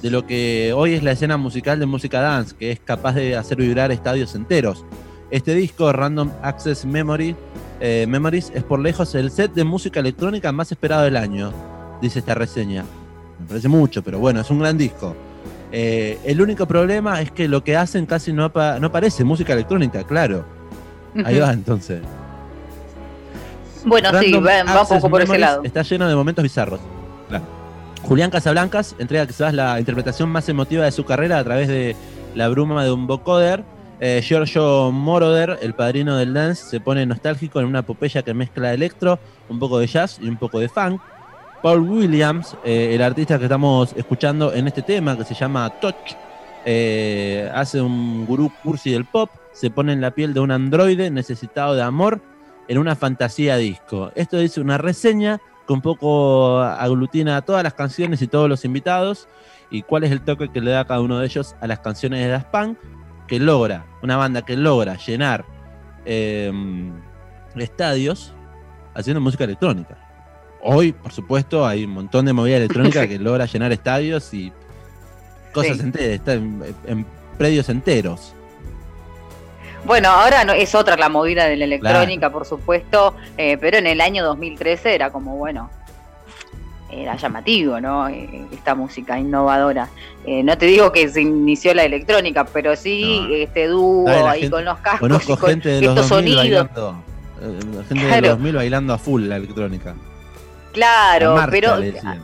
de lo que hoy es la escena musical de música dance, que es capaz de hacer vibrar estadios enteros. Este disco, Random Access Memory, eh, Memories, es por lejos el set de música electrónica más esperado del año, dice esta reseña. Me parece mucho, pero bueno, es un gran disco. Eh, el único problema es que lo que hacen casi no, apa- no parece música electrónica, claro. Ahí va entonces. Bueno, sí, Random va, va un poco por ese lado. Está lleno de momentos bizarros. Claro. Julián Casablancas entrega quizás la interpretación más emotiva de su carrera a través de la bruma de un vocoder. Eh, Giorgio Moroder, el padrino del dance, se pone nostálgico en una epopeya que mezcla electro, un poco de jazz y un poco de funk. Paul Williams, eh, el artista que estamos escuchando en este tema, que se llama Touch, eh, hace un gurú cursi del pop, se pone en la piel de un androide necesitado de amor en una fantasía disco. Esto dice una reseña que un poco aglutina a todas las canciones y todos los invitados y cuál es el toque que le da cada uno de ellos a las canciones de Daft Punk, que logra, una banda que logra llenar eh, estadios haciendo música electrónica. Hoy, por supuesto, hay un montón de movida electrónica que logra llenar estadios y cosas Sí. enteras, está en, en predios enteros. Bueno, ahora no, es otra la movida de la electrónica, por supuesto, eh, pero en el año 2013 era como, bueno, era llamativo, ¿no? Eh, esta música innovadora. Eh, no te digo que se inició la electrónica, pero sí No. este dúo ahí gente- con los cascos Conozco y con gente de los estos 2000 sonidos. bailando. eh, gente de Claro. los 2000 bailando a full la electrónica. Claro, pero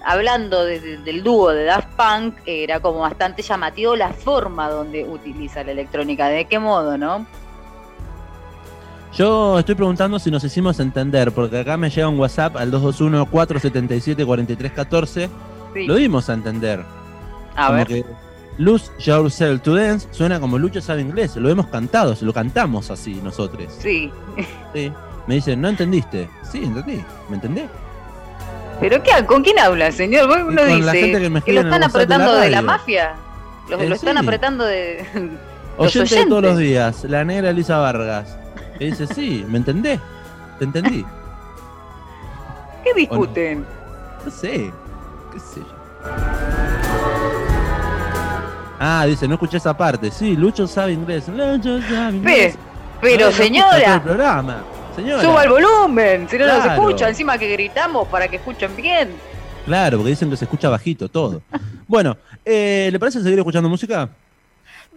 hablando de- de- del dúo de Daft Punk, era como bastante llamativo la forma donde utiliza la electrónica, de qué modo, ¿no? Yo estoy preguntando si nos hicimos entender, porque acá me llega un WhatsApp al 221-477-4314. Sí. Lo dimos a entender. A como ver. que Lose Yourself to Dance suena como Lucho sabe inglés. Lo hemos cantado, se lo cantamos así nosotros. Sí. Sí. Me dicen, ¿no entendiste? Sí, entendí. ¿Me entendés? ¿Pero qué? ¿Con quién habla, señor? Vos Uno con la dice gente que me que lo están WhatsApp de la apretando de la, mafia. Lo, Eh, lo están apretando de. Los Oyente de todos los oyentes. días, la negra Elisa Vargas. Y dice, sí, ¿me entendés? ¿Te entendí? ¿Qué discuten? No sé, qué sé yo. Ah, dice, no escuché esa parte. Sí, Lucho sabe inglés. Lucho sabe inglés. Pe- pero No, el señora, programa. Señora. suba el volumen, si no Claro. escucha, encima que gritamos para que escuchen bien. Claro, porque dicen que se escucha bajito todo. bueno, eh, ¿le parece seguir escuchando música?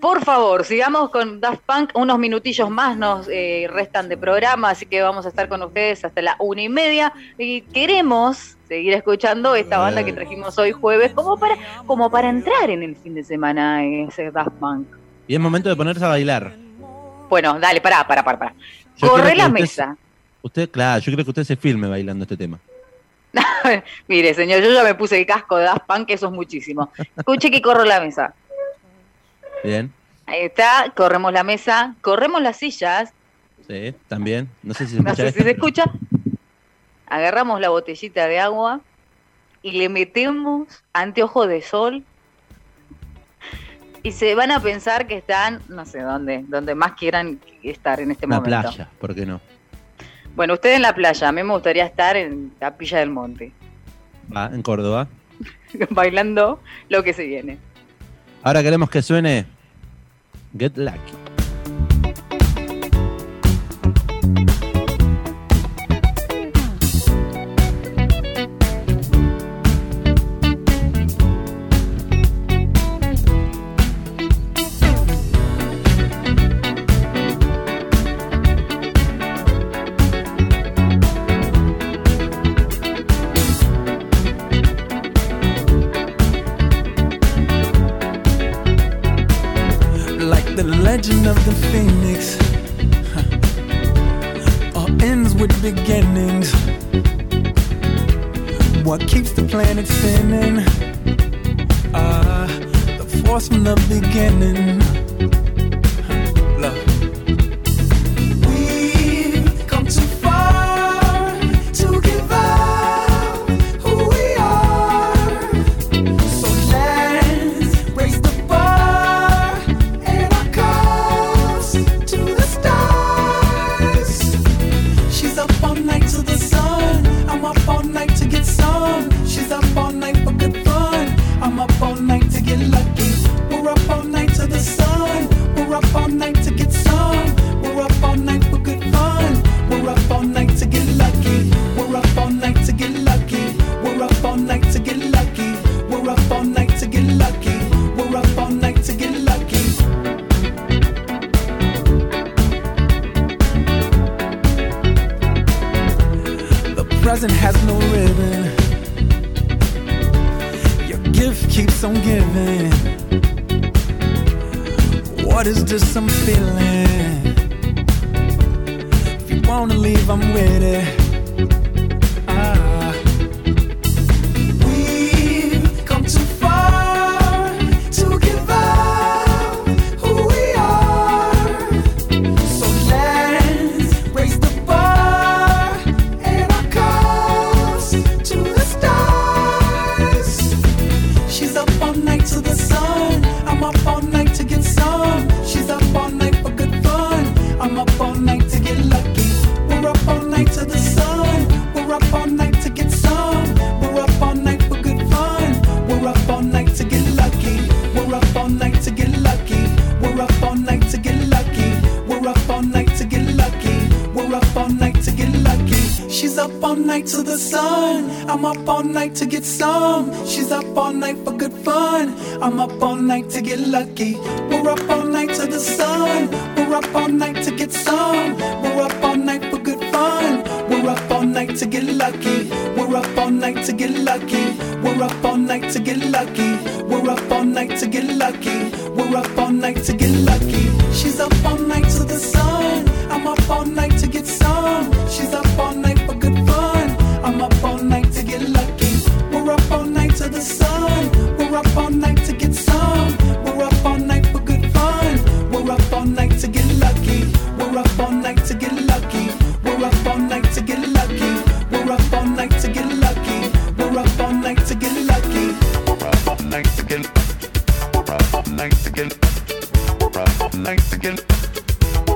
Por favor, sigamos con Daft Punk. Unos minutillos más nos eh, restan de programa, así que vamos a estar con ustedes hasta la una y media. Y queremos seguir escuchando esta banda que trajimos hoy jueves, como para, como para entrar en el fin de semana, en ese Daft Punk. Y es momento de ponerse a bailar. Bueno, dale, pará, pará, pará. pará. Corre la mesa. Usted, claro, yo creo que usted se filme bailando este tema. Mire, señor, yo ya me puse el casco de Daft Punk, eso es muchísimo. Escuche que corro la mesa. Bien. Ahí está, corremos la mesa, corremos las sillas. Sí, también. No sé si se escucha. No sé si se escucha. Agarramos la botellita de agua y le metemos anteojos de sol y se van a pensar que están, no sé dónde, donde más quieran estar en este momento. La playa, ¿por qué no? Bueno, usted en la playa, a mí me gustaría estar en Capilla del Monte. Ah, en Córdoba. Bailando lo que se viene. Ahora queremos que suene Good luck. up all night.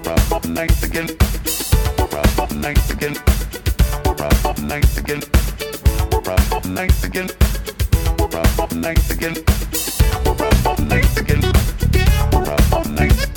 Nice again. Nice again.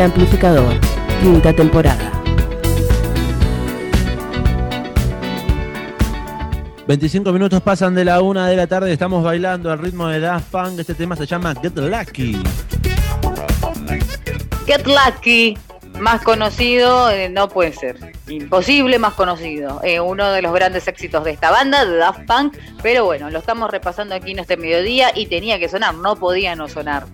El amplificador, quinta temporada. 25 minutos pasan de la una de la tarde, estamos bailando al ritmo de Daft Punk. Este tema se llama Get Lucky. Get Lucky, más conocido, eh, no puede ser. Imposible más conocido. Eh, uno de los grandes éxitos de esta banda, de Daft Punk. Pero bueno, lo estamos repasando aquí en este mediodía y tenía que sonar, no podía no sonar.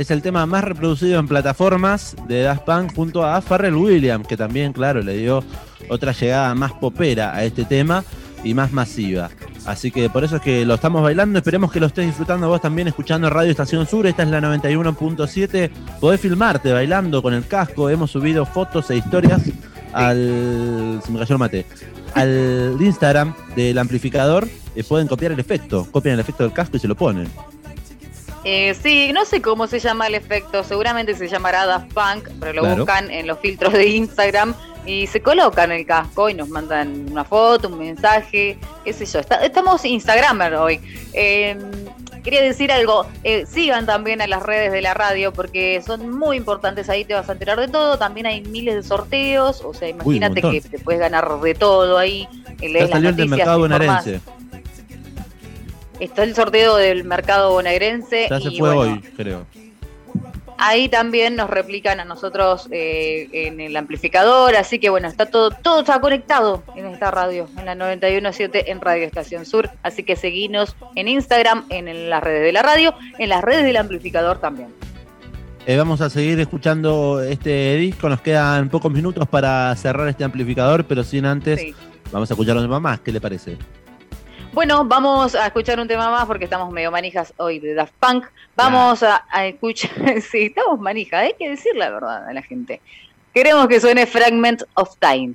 Es el tema más reproducido en plataformas de Daft Punk junto a Pharrell Williams, que también, claro, le dio otra llegada más popera a este tema y más masiva. Así que por eso es que lo estamos bailando. Esperemos que lo estés disfrutando vos también escuchando Radio Estación Sur. Esta es la 91.7. Podés filmarte bailando con el casco. Hemos subido fotos e historias al. Se me cayó el mate. Al Instagram del amplificador. Eh, pueden copiar el efecto. Copian el efecto del casco y se lo ponen. Eh, sí, no sé cómo se llama el efecto, seguramente se llamará Daft Punk, pero lo Claro. buscan en los filtros de Instagram y se colocan el casco y nos mandan una foto, un mensaje, qué sé yo. Está- estamos Instagramer hoy. Eh, quería decir algo, eh, sigan también a las redes de la radio porque son muy importantes, ahí te vas a enterar de todo, también hay miles de sorteos, o sea, imagínate que te puedes ganar de todo ahí, Ya lees las salió el del noticias, mercado te informás. Está el sorteo del mercado bonaerense Ya se y fue bueno, hoy, creo. Ahí también nos replican a nosotros eh, en el amplificador, así que bueno, está todo, todo está conectado en esta radio, en la 91.7 en Radio Estación Sur, así que seguinos en Instagram, en, las redes de la radio, en las redes del amplificador también. Eh, vamos a seguir escuchando este disco. Nos quedan pocos minutos para cerrar este amplificador, pero sin antes Sí. vamos a escuchar un tema más. ¿Qué le parece? Bueno, vamos a escuchar un tema más porque estamos medio manijas hoy de Daft Punk. Vamos a, a escuchar, sí, estamos manijas, hay que decir la verdad a la gente. Queremos que suene Fragment of Time.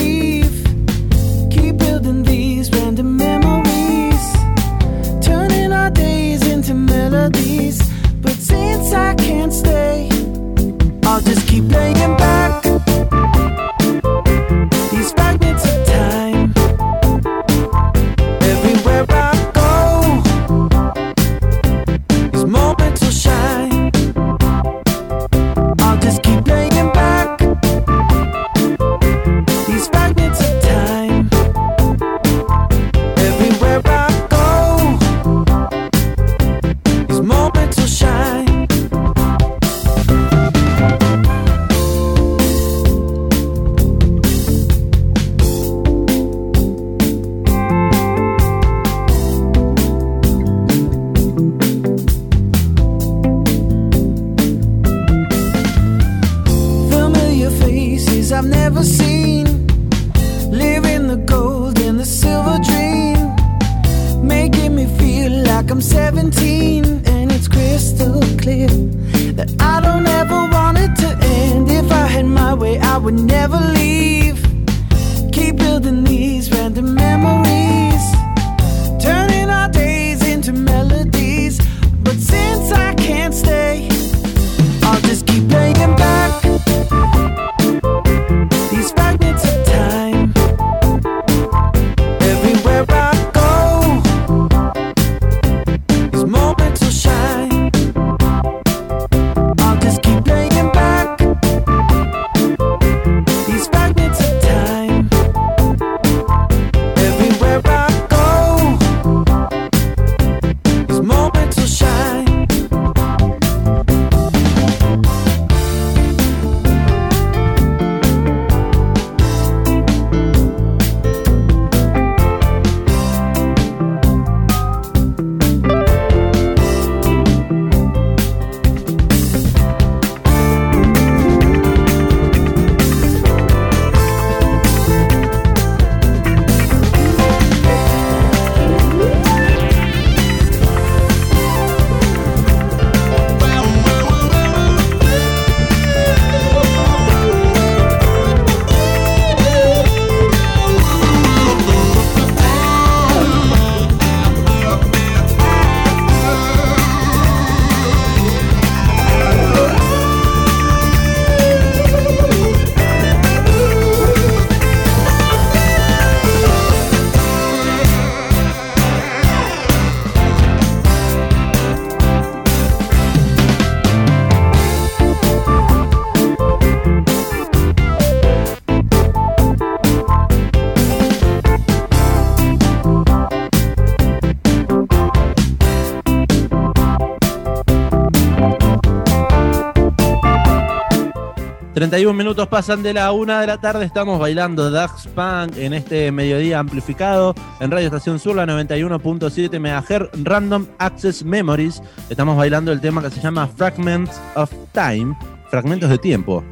41 minutos pasan de la una de la tarde, estamos bailando Dax Punk en este mediodía amplificado en Radio Estación Sur, la 91.7 MHz, Random Access Memories. Estamos bailando el tema que se llama Fragments of Time, fragmentos de tiempo.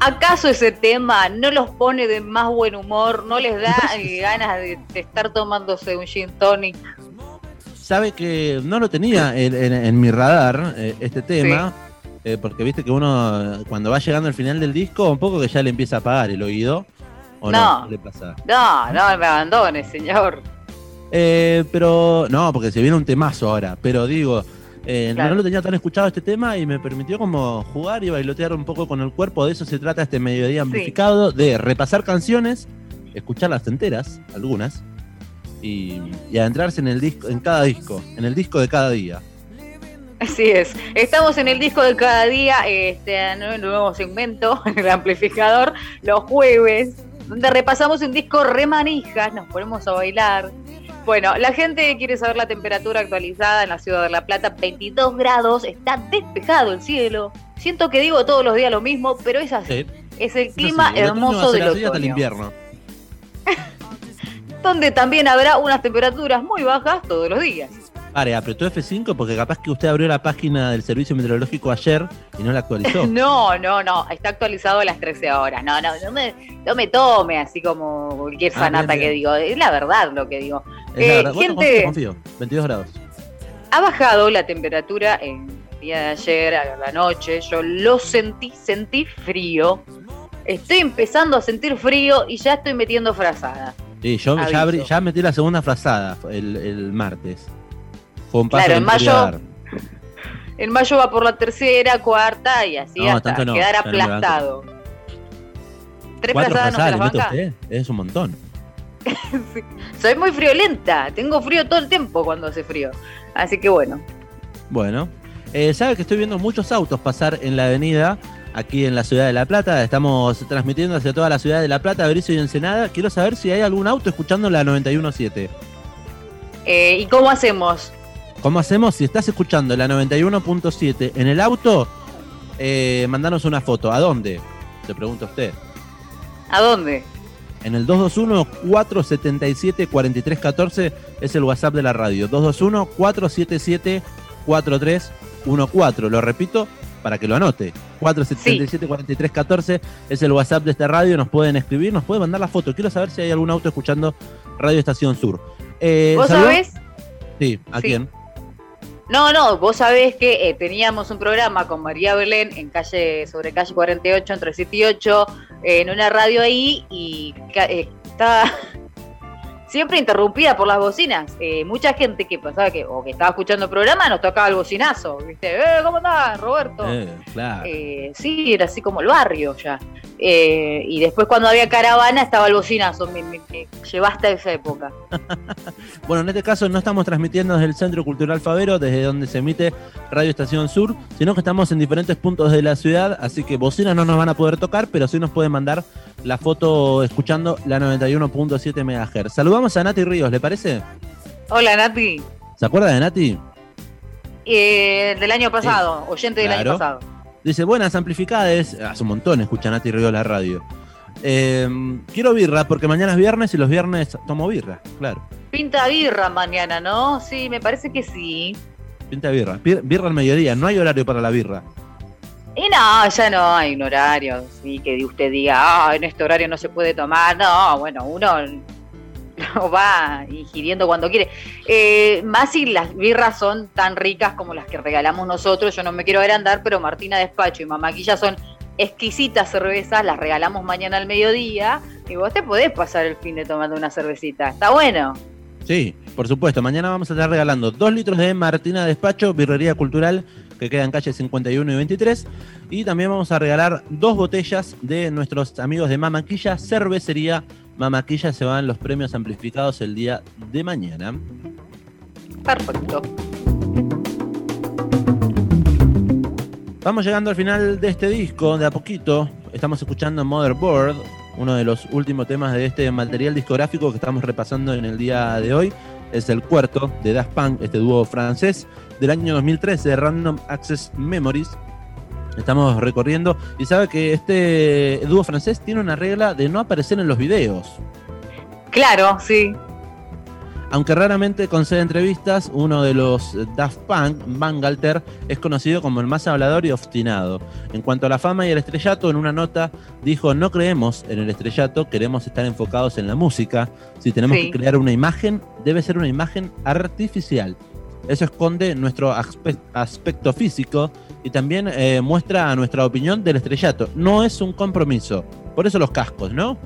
¿Acaso ese tema no los pone de más buen humor? ¿No les da eh, ganas de, de estar tomándose un gin tonic? Sabe que no lo tenía en, en- en mi radar eh, este tema, eh, porque viste que uno cuando va llegando al final del disco, un poco que ya le empieza a apagar el oído. ¿O no? No. ¿Qué le pasa? No, no me abandone, señor. Eh, pero no, porque se viene un temazo ahora. Pero digo, eh, Claro. no lo tenía tan escuchado este tema y me permitió como jugar y bailotear un poco con el cuerpo. De eso se trata este mediodía amplificado, de repasar canciones, escucharlas enteras, algunas, y, y adentrarse en el disco, en cada disco, en el disco de cada día. Así es. Estamos en el disco de cada día, este nu- nuevo segmento, el amplificador, los jueves, donde repasamos un disco remanijas, nos ponemos a bailar. Bueno, la gente quiere saber la temperatura actualizada en la ciudad de La Plata, 22 grados, está despejado el cielo. Siento que digo todos los días lo mismo, pero es así. Sí. Es el clima otoño va a hermoso del así hasta el otoño, invierno. donde también habrá unas temperaturas muy bajas todos los días. Pare, apretó F5 porque capaz que usted abrió la página del Servicio Meteorológico ayer y no la actualizó. No, no, no, está actualizado a las 13 horas. No, no, no me, no me tome así como cualquier Ah, bien, bien. que digo. Es la verdad lo que digo. Es la Eh, verdad. Bueno, gente- confío, confío. 22 grados. Ha bajado la temperatura en el día de ayer, a la noche. Yo lo sentí, sentí frío. Estoy empezando a sentir frío y ya estoy metiendo frazada. Sí, yo ya, abrí- ya metí la segunda frazada el, el martes. Fue un paso Claro, en mayo. En mayo va por la tercera, cuarta y así No, hasta no, quedar no aplastado. Tres frazadas no se las banca. usted. Es un montón. Soy muy friolenta, tengo frío todo el tiempo cuando hace frío. Así que bueno. Bueno, eh, sabe que estoy viendo muchos autos pasar en la avenida aquí en la ciudad de La Plata. Estamos transmitiendo hacia toda la ciudad de La Plata, Berizo y Ensenada. Quiero saber si hay algún auto escuchando la 91.7. Eh, ¿Y cómo hacemos? ¿Cómo hacemos? Si estás escuchando la 91.7 en el auto, eh, mandanos una foto. ¿A dónde? Se pregunta usted. ¿A dónde? En el 221-477-4314 es el WhatsApp de la radio. 221-477-4314. Lo repito para que lo anote. 477-4314 es el WhatsApp de esta radio. Nos pueden escribir, nos pueden mandar la foto. Quiero saber si hay algún auto escuchando Radio Estación Sur. Eh, ¿Vos sabés? Sí, ¿a Sí. quién? No, no, vos sabés que eh, teníamos un programa con María Belén en calle, sobre calle 48, entre 7 y 8, eh, en una radio ahí y eh, estaba siempre interrumpida por las bocinas. Eh, mucha gente que pasaba que, o que estaba escuchando el programa nos tocaba el bocinazo, ¿viste? Eh, ¿Cómo andás, Roberto? Eh, claro. Eh, sí, era así como el barrio ya. Eh, y después cuando había caravana estaba el bocinazo, me, me- me llevaste a esa época. Bueno, en este caso no estamos transmitiendo desde el Centro Cultural Favero, desde donde se emite Radio Estación Sur, sino que estamos en diferentes puntos de la ciudad, así que bocinas no nos van a poder tocar, pero sí nos pueden mandar la foto escuchando la 91.7 MHz. Saludamos a Nati Ríos, ¿le parece? Hola Nati, ¿Se acuerda de Nati? Eh, del año pasado, oyente del Claro. año pasado. Dice, buenas amplificadas. Hace un montón escucha Nati Ríos la radio. Eh, quiero birra porque mañana es viernes y los viernes tomo birra, claro. Pinta birra mañana, ¿no? Sí, me parece que sí. Pinta birra. Bir- Birra al mediodía, no hay horario para la birra. Y no, ya no hay un horario, sí, que usted diga, ah, en este horario no se puede tomar. No, bueno, uno lo va ingiriendo cuando quiere. Eh, más si las birras son tan ricas como las que regalamos nosotros, yo no me quiero agrandar, pero Martina Despacho y Mamaquilla son exquisitas cervezas, las regalamos mañana al mediodía y vos te podés pasar el fin de tomando una cervecita. Está bueno. Sí, por supuesto. Mañana vamos a estar regalando dos litros de Martina Despacho, birrería cultural, que queda en calle 51 y 23. Y también vamos a regalar dos botellas de nuestros amigos de Mamaquilla, cervecería Mamaquilla. Se van los premios amplificados el día de mañana. Perfecto. Vamos llegando al final de este disco, de a poquito. Estamos escuchando Motherboard, uno de los últimos temas de este material discográfico que estamos repasando en el día de hoy. Es el cuarto de Daft Punk, este dúo francés del año 2013 de Random Access Memories. Estamos recorriendo y sabe que este dúo francés tiene una regla de no aparecer en los videos. Claro, sí. Aunque raramente concede entrevistas, uno de los Daft Punk, Bangalter, es conocido como el más hablador y obstinado. En cuanto a la fama y el estrellato, en una nota dijo, no creemos en el estrellato, queremos estar enfocados en la música. Si tenemos Sí. que crear una imagen, debe ser una imagen artificial. Eso esconde nuestro aspe- aspecto físico y también eh, muestra nuestra opinión del estrellato. No es un compromiso. Por eso los cascos, ¿no?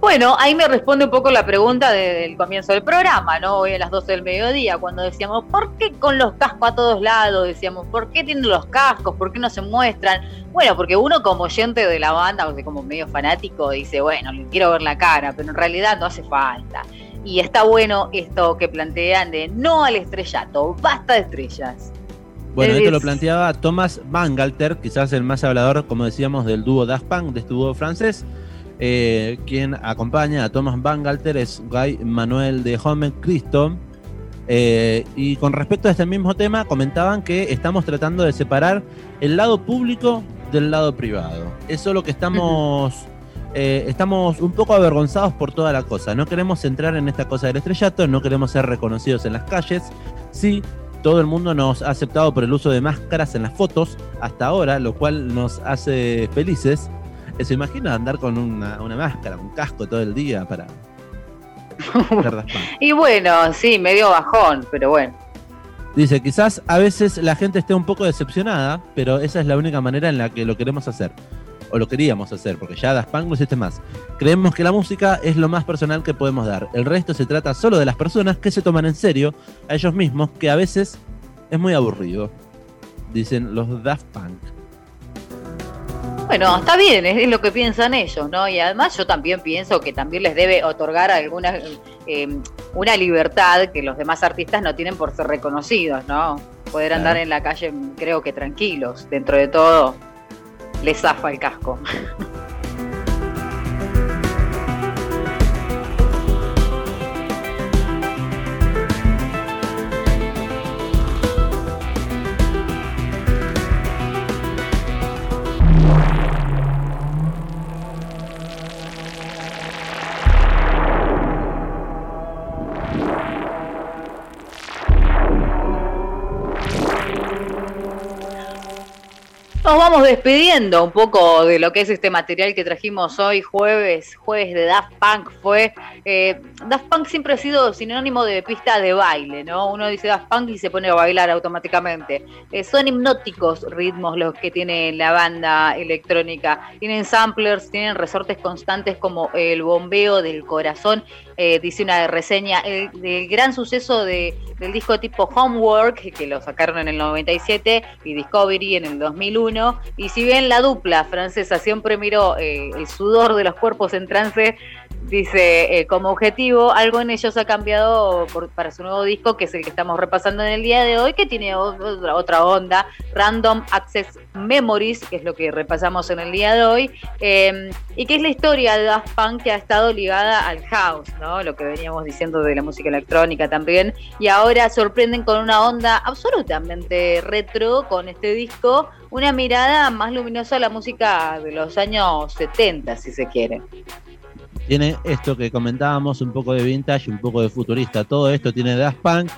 Bueno, ahí me responde un poco la pregunta de- del comienzo del programa, ¿no? Hoy a las 12 del mediodía, cuando decíamos, ¿por qué con los cascos a todos lados? Decíamos, ¿por qué tienen los cascos? ¿Por qué no se muestran? Bueno, porque uno como oyente de la banda, o como medio fanático, dice, bueno, le quiero ver la cara, pero en realidad no hace falta. Y está bueno esto que plantean de no al estrellato, basta de estrellas. Bueno, Es- esto lo planteaba Thomas Bangalter, quizás el más hablador, como decíamos, del dúo Daft Punk, de este dúo francés. Eh, quien acompaña a Thomas Bangalter es Guy Manuel de Home Cristo. Eh, y con respecto a este mismo tema, comentaban que estamos tratando de separar el lado público del lado privado. Eso es lo que estamos. eh, estamos un poco avergonzados por toda la cosa. No queremos entrar en esta cosa del estrellato, no queremos ser reconocidos en las calles. Sí, todo el mundo nos ha aceptado por el uso de máscaras en las fotos hasta ahora, lo cual nos hace felices. ¿Se imagina andar con una, una máscara, un casco todo el día para... Punk? Y bueno, sí, medio bajón, pero bueno. Dice, quizás a veces la gente esté un poco decepcionada, pero esa es la única manera en la que lo queremos hacer. O lo queríamos hacer, porque ya Daft Punk no existe más. Creemos que la música es lo más personal que podemos dar. El resto se trata solo de las personas que se toman en serio a ellos mismos, que a veces es muy aburrido. Dicen los Daft Punk. Bueno, está bien, es, lo que piensan ellos, ¿no? Y además yo también pienso que también les debe otorgar alguna eh, una libertad que los demás artistas no tienen por ser reconocidos, ¿no? Poder andar en la calle, creo que tranquilos, dentro de todo, les zafa el casco. Vamos despidiendo un poco de lo que es este material que trajimos hoy, jueves, jueves de Daft Punk fue. eh, Daft Punk siempre ha sido sinónimo de pista de baile, ¿no? Uno dice Daft Punk y se pone a bailar automáticamente. Eh, son hipnóticos ritmos los que tiene la banda electrónica. Tienen samplers, tienen resortes constantes como el bombeo del corazón. Eh, dice una reseña, el, del gran suceso de, del disco tipo Homework, que lo sacaron en el 97, y Discovery en el 2001. Y si bien la dupla francesa siempre miró eh, el sudor de los cuerpos en trance, dice eh, como objetivo, algo en ellos ha cambiado por- para su nuevo disco, que es el que estamos repasando en el día de hoy, que tiene otra, otra onda, Random Access Memories, que es lo que repasamos en el día de hoy, eh, y que es la historia de Daft Punk que ha estado ligada al house, ¿no? Lo que veníamos diciendo de la música electrónica también, y ahora sorprenden con una onda absolutamente retro con este disco, una mirada más luminosa a la música de los años 70, si se quiere. Tiene esto que comentábamos, un poco de vintage, un poco de futurista. Todo esto tiene Daft Punk.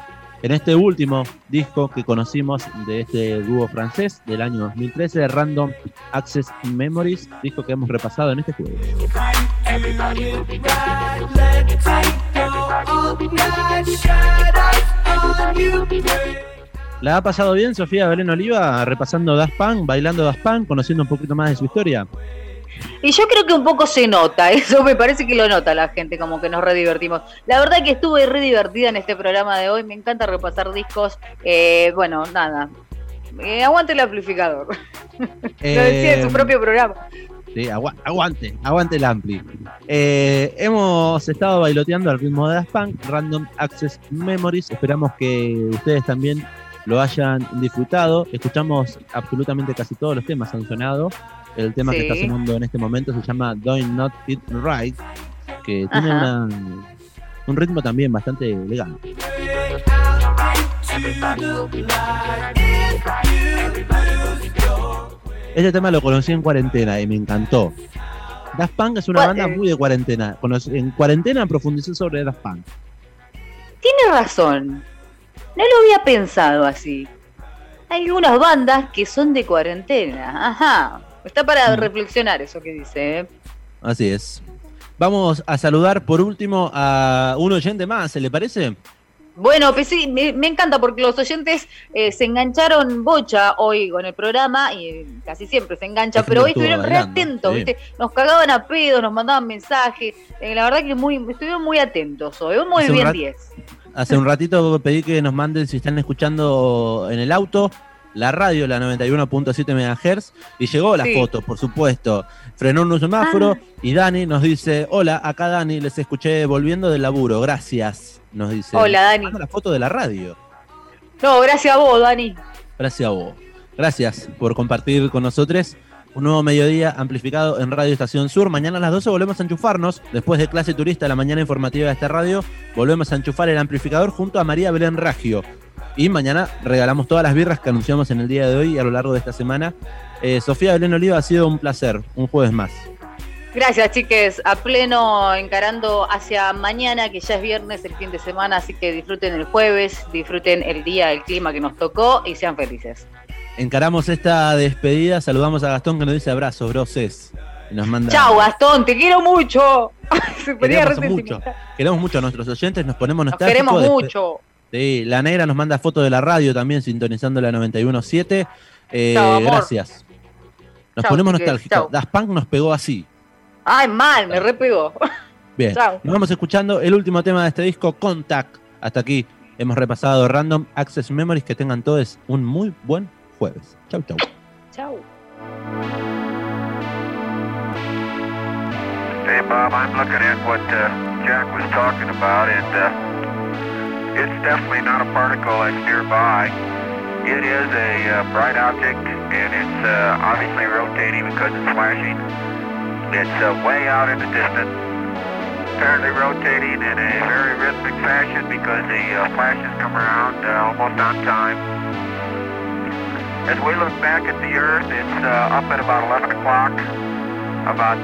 En este último disco que conocimos de este dúo francés del año 2013, Random Access Memories, disco que hemos repasado en este juego. ¿La ha pasado bien Sofía Belén Oliva repasando Daft Punk, bailando Daft Punk, conociendo un poquito más de su historia? Y yo creo que un poco se nota, eso me parece que lo nota la gente, como que nos re divertimos. La verdad que estuve re divertida en este programa de hoy, me encanta repasar discos. Eh, bueno, nada, Eh, aguante el amplificador. lo decía en su Eh, propio programa. Sí, agua- aguante, aguante el ampli. Eh, hemos estado bailoteando al ritmo de Daft Punk, Random Access Memories. Esperamos que ustedes también lo hayan disfrutado. Escuchamos absolutamente casi todos los temas han sonado. El tema que está sonando en este momento se llama Doing Not It Right, que tiene una- un ritmo también bastante elegante. Este tema lo conocí en cuarentena y me encantó. Daft Punk es una banda muy de cuarentena. En cuarentena profundicé sobre Daft Punk. Tiene razón. No lo había pensado así. Hay algunas bandas que son de cuarentena. Ajá. Está para Mm. reflexionar eso que dice. ¿eh? Así es. Vamos a saludar por último a un oyente más, ¿se le parece? Bueno, pues sí, me, me encanta porque los oyentes eh, se engancharon bocha hoy con el programa y eh, casi siempre se engancha, pero hoy estuvieron re atentos, sí. ¿viste? Nos cagaban a pedos, nos mandaban mensajes. eh, la verdad que muy, estuvieron muy atentos hoy. Muy Hace bien rat- 10. Hace un ratito pedí que nos manden si están escuchando en el auto la radio, la 91.7 MHz, y llegó la Sí. foto, por supuesto. Frenó un semáforo Ah. y Dani nos dice, hola, acá Dani, les escuché volviendo del laburo, gracias, nos dice. Hola, Dani. La foto de la radio. No, gracias a vos, Dani. Gracias a vos. Gracias por compartir con nosotros un nuevo mediodía amplificado en Radio Estación Sur. Mañana a las 12 volvemos a enchufarnos. Después de clase turista, la mañana informativa de esta radio, volvemos a enchufar el amplificador junto a María Belén Ragio. Y mañana regalamos todas las birras que anunciamos en el día de hoy y a lo largo de esta semana. Eh, Sofía Belén Oliva, ha sido un placer. Un jueves más. Gracias, chiques. A pleno encarando hacia mañana, que ya es viernes, el fin de semana, así que disfruten el jueves, disfruten el día, el clima que nos tocó y sean felices. Encaramos esta despedida. Saludamos a Gastón que nos dice abrazos, groses. Y nos manda. Chau, Gastón, te quiero mucho. Se Queremos re mucho. Queremos mucho a nuestros oyentes, nos ponemos Nos nostálgicos. queremos mucho. Sí, la negra nos manda foto de la radio también, sintonizando la 91.7. Eh, Chao, gracias. Nos Chao, ponemos nostálgicos. Das Punk nos pegó así. Ay, mal, me repegó. Bien. Chao. Nos vamos escuchando el último tema de este disco, Contact. Hasta aquí hemos repasado Random Access Memories. Que tengan todos un muy buen jueves. Chau, chau. Chau. Hey, Bob, I'm looking at what uh, Jack was talking about, and uh, it's definitely not a particle that's nearby. It is a uh, bright object, and it's uh, obviously rotating because it's flashing. It's uh, way out in the distance, apparently rotating in a very rhythmic fashion because the uh, flashes come around uh, almost on time. As we look back at the Earth, it's uh, up at about 11 o'clock, about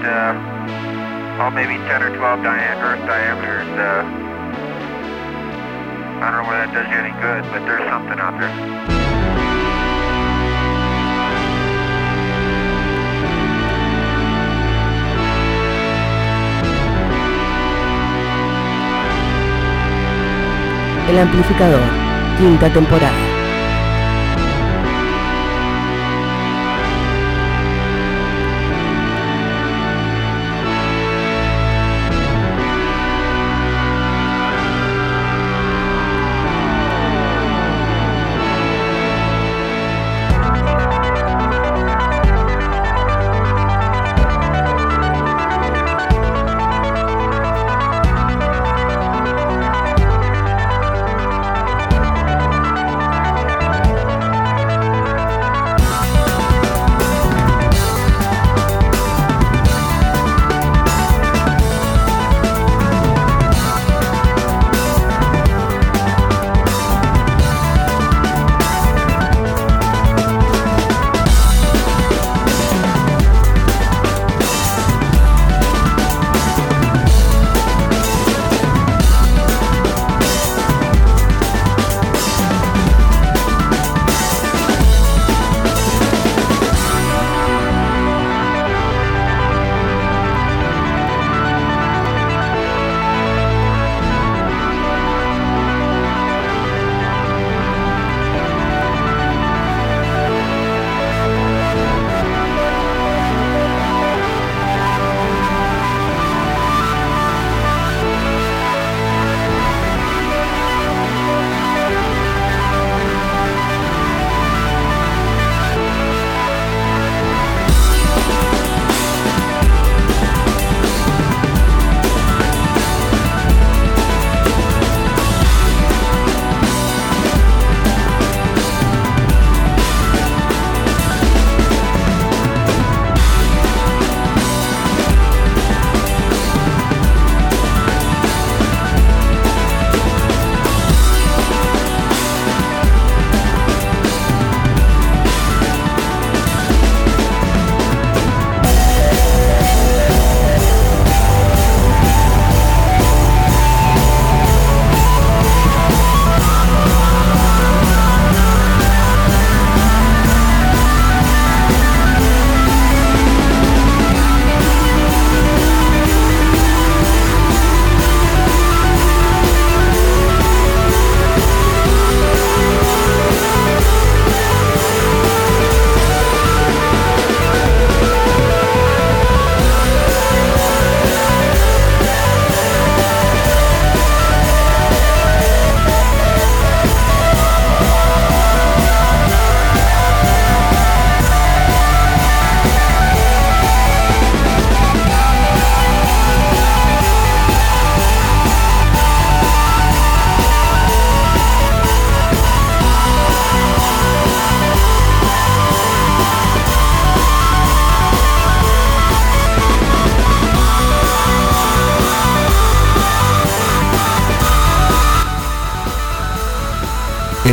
oh, maybe 10 or 12 dia- Earth diameters. I don't know whether that does you any good, but there's something out there. El amplificador, quinta temporada.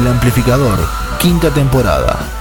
Amplificador, quinta temporada.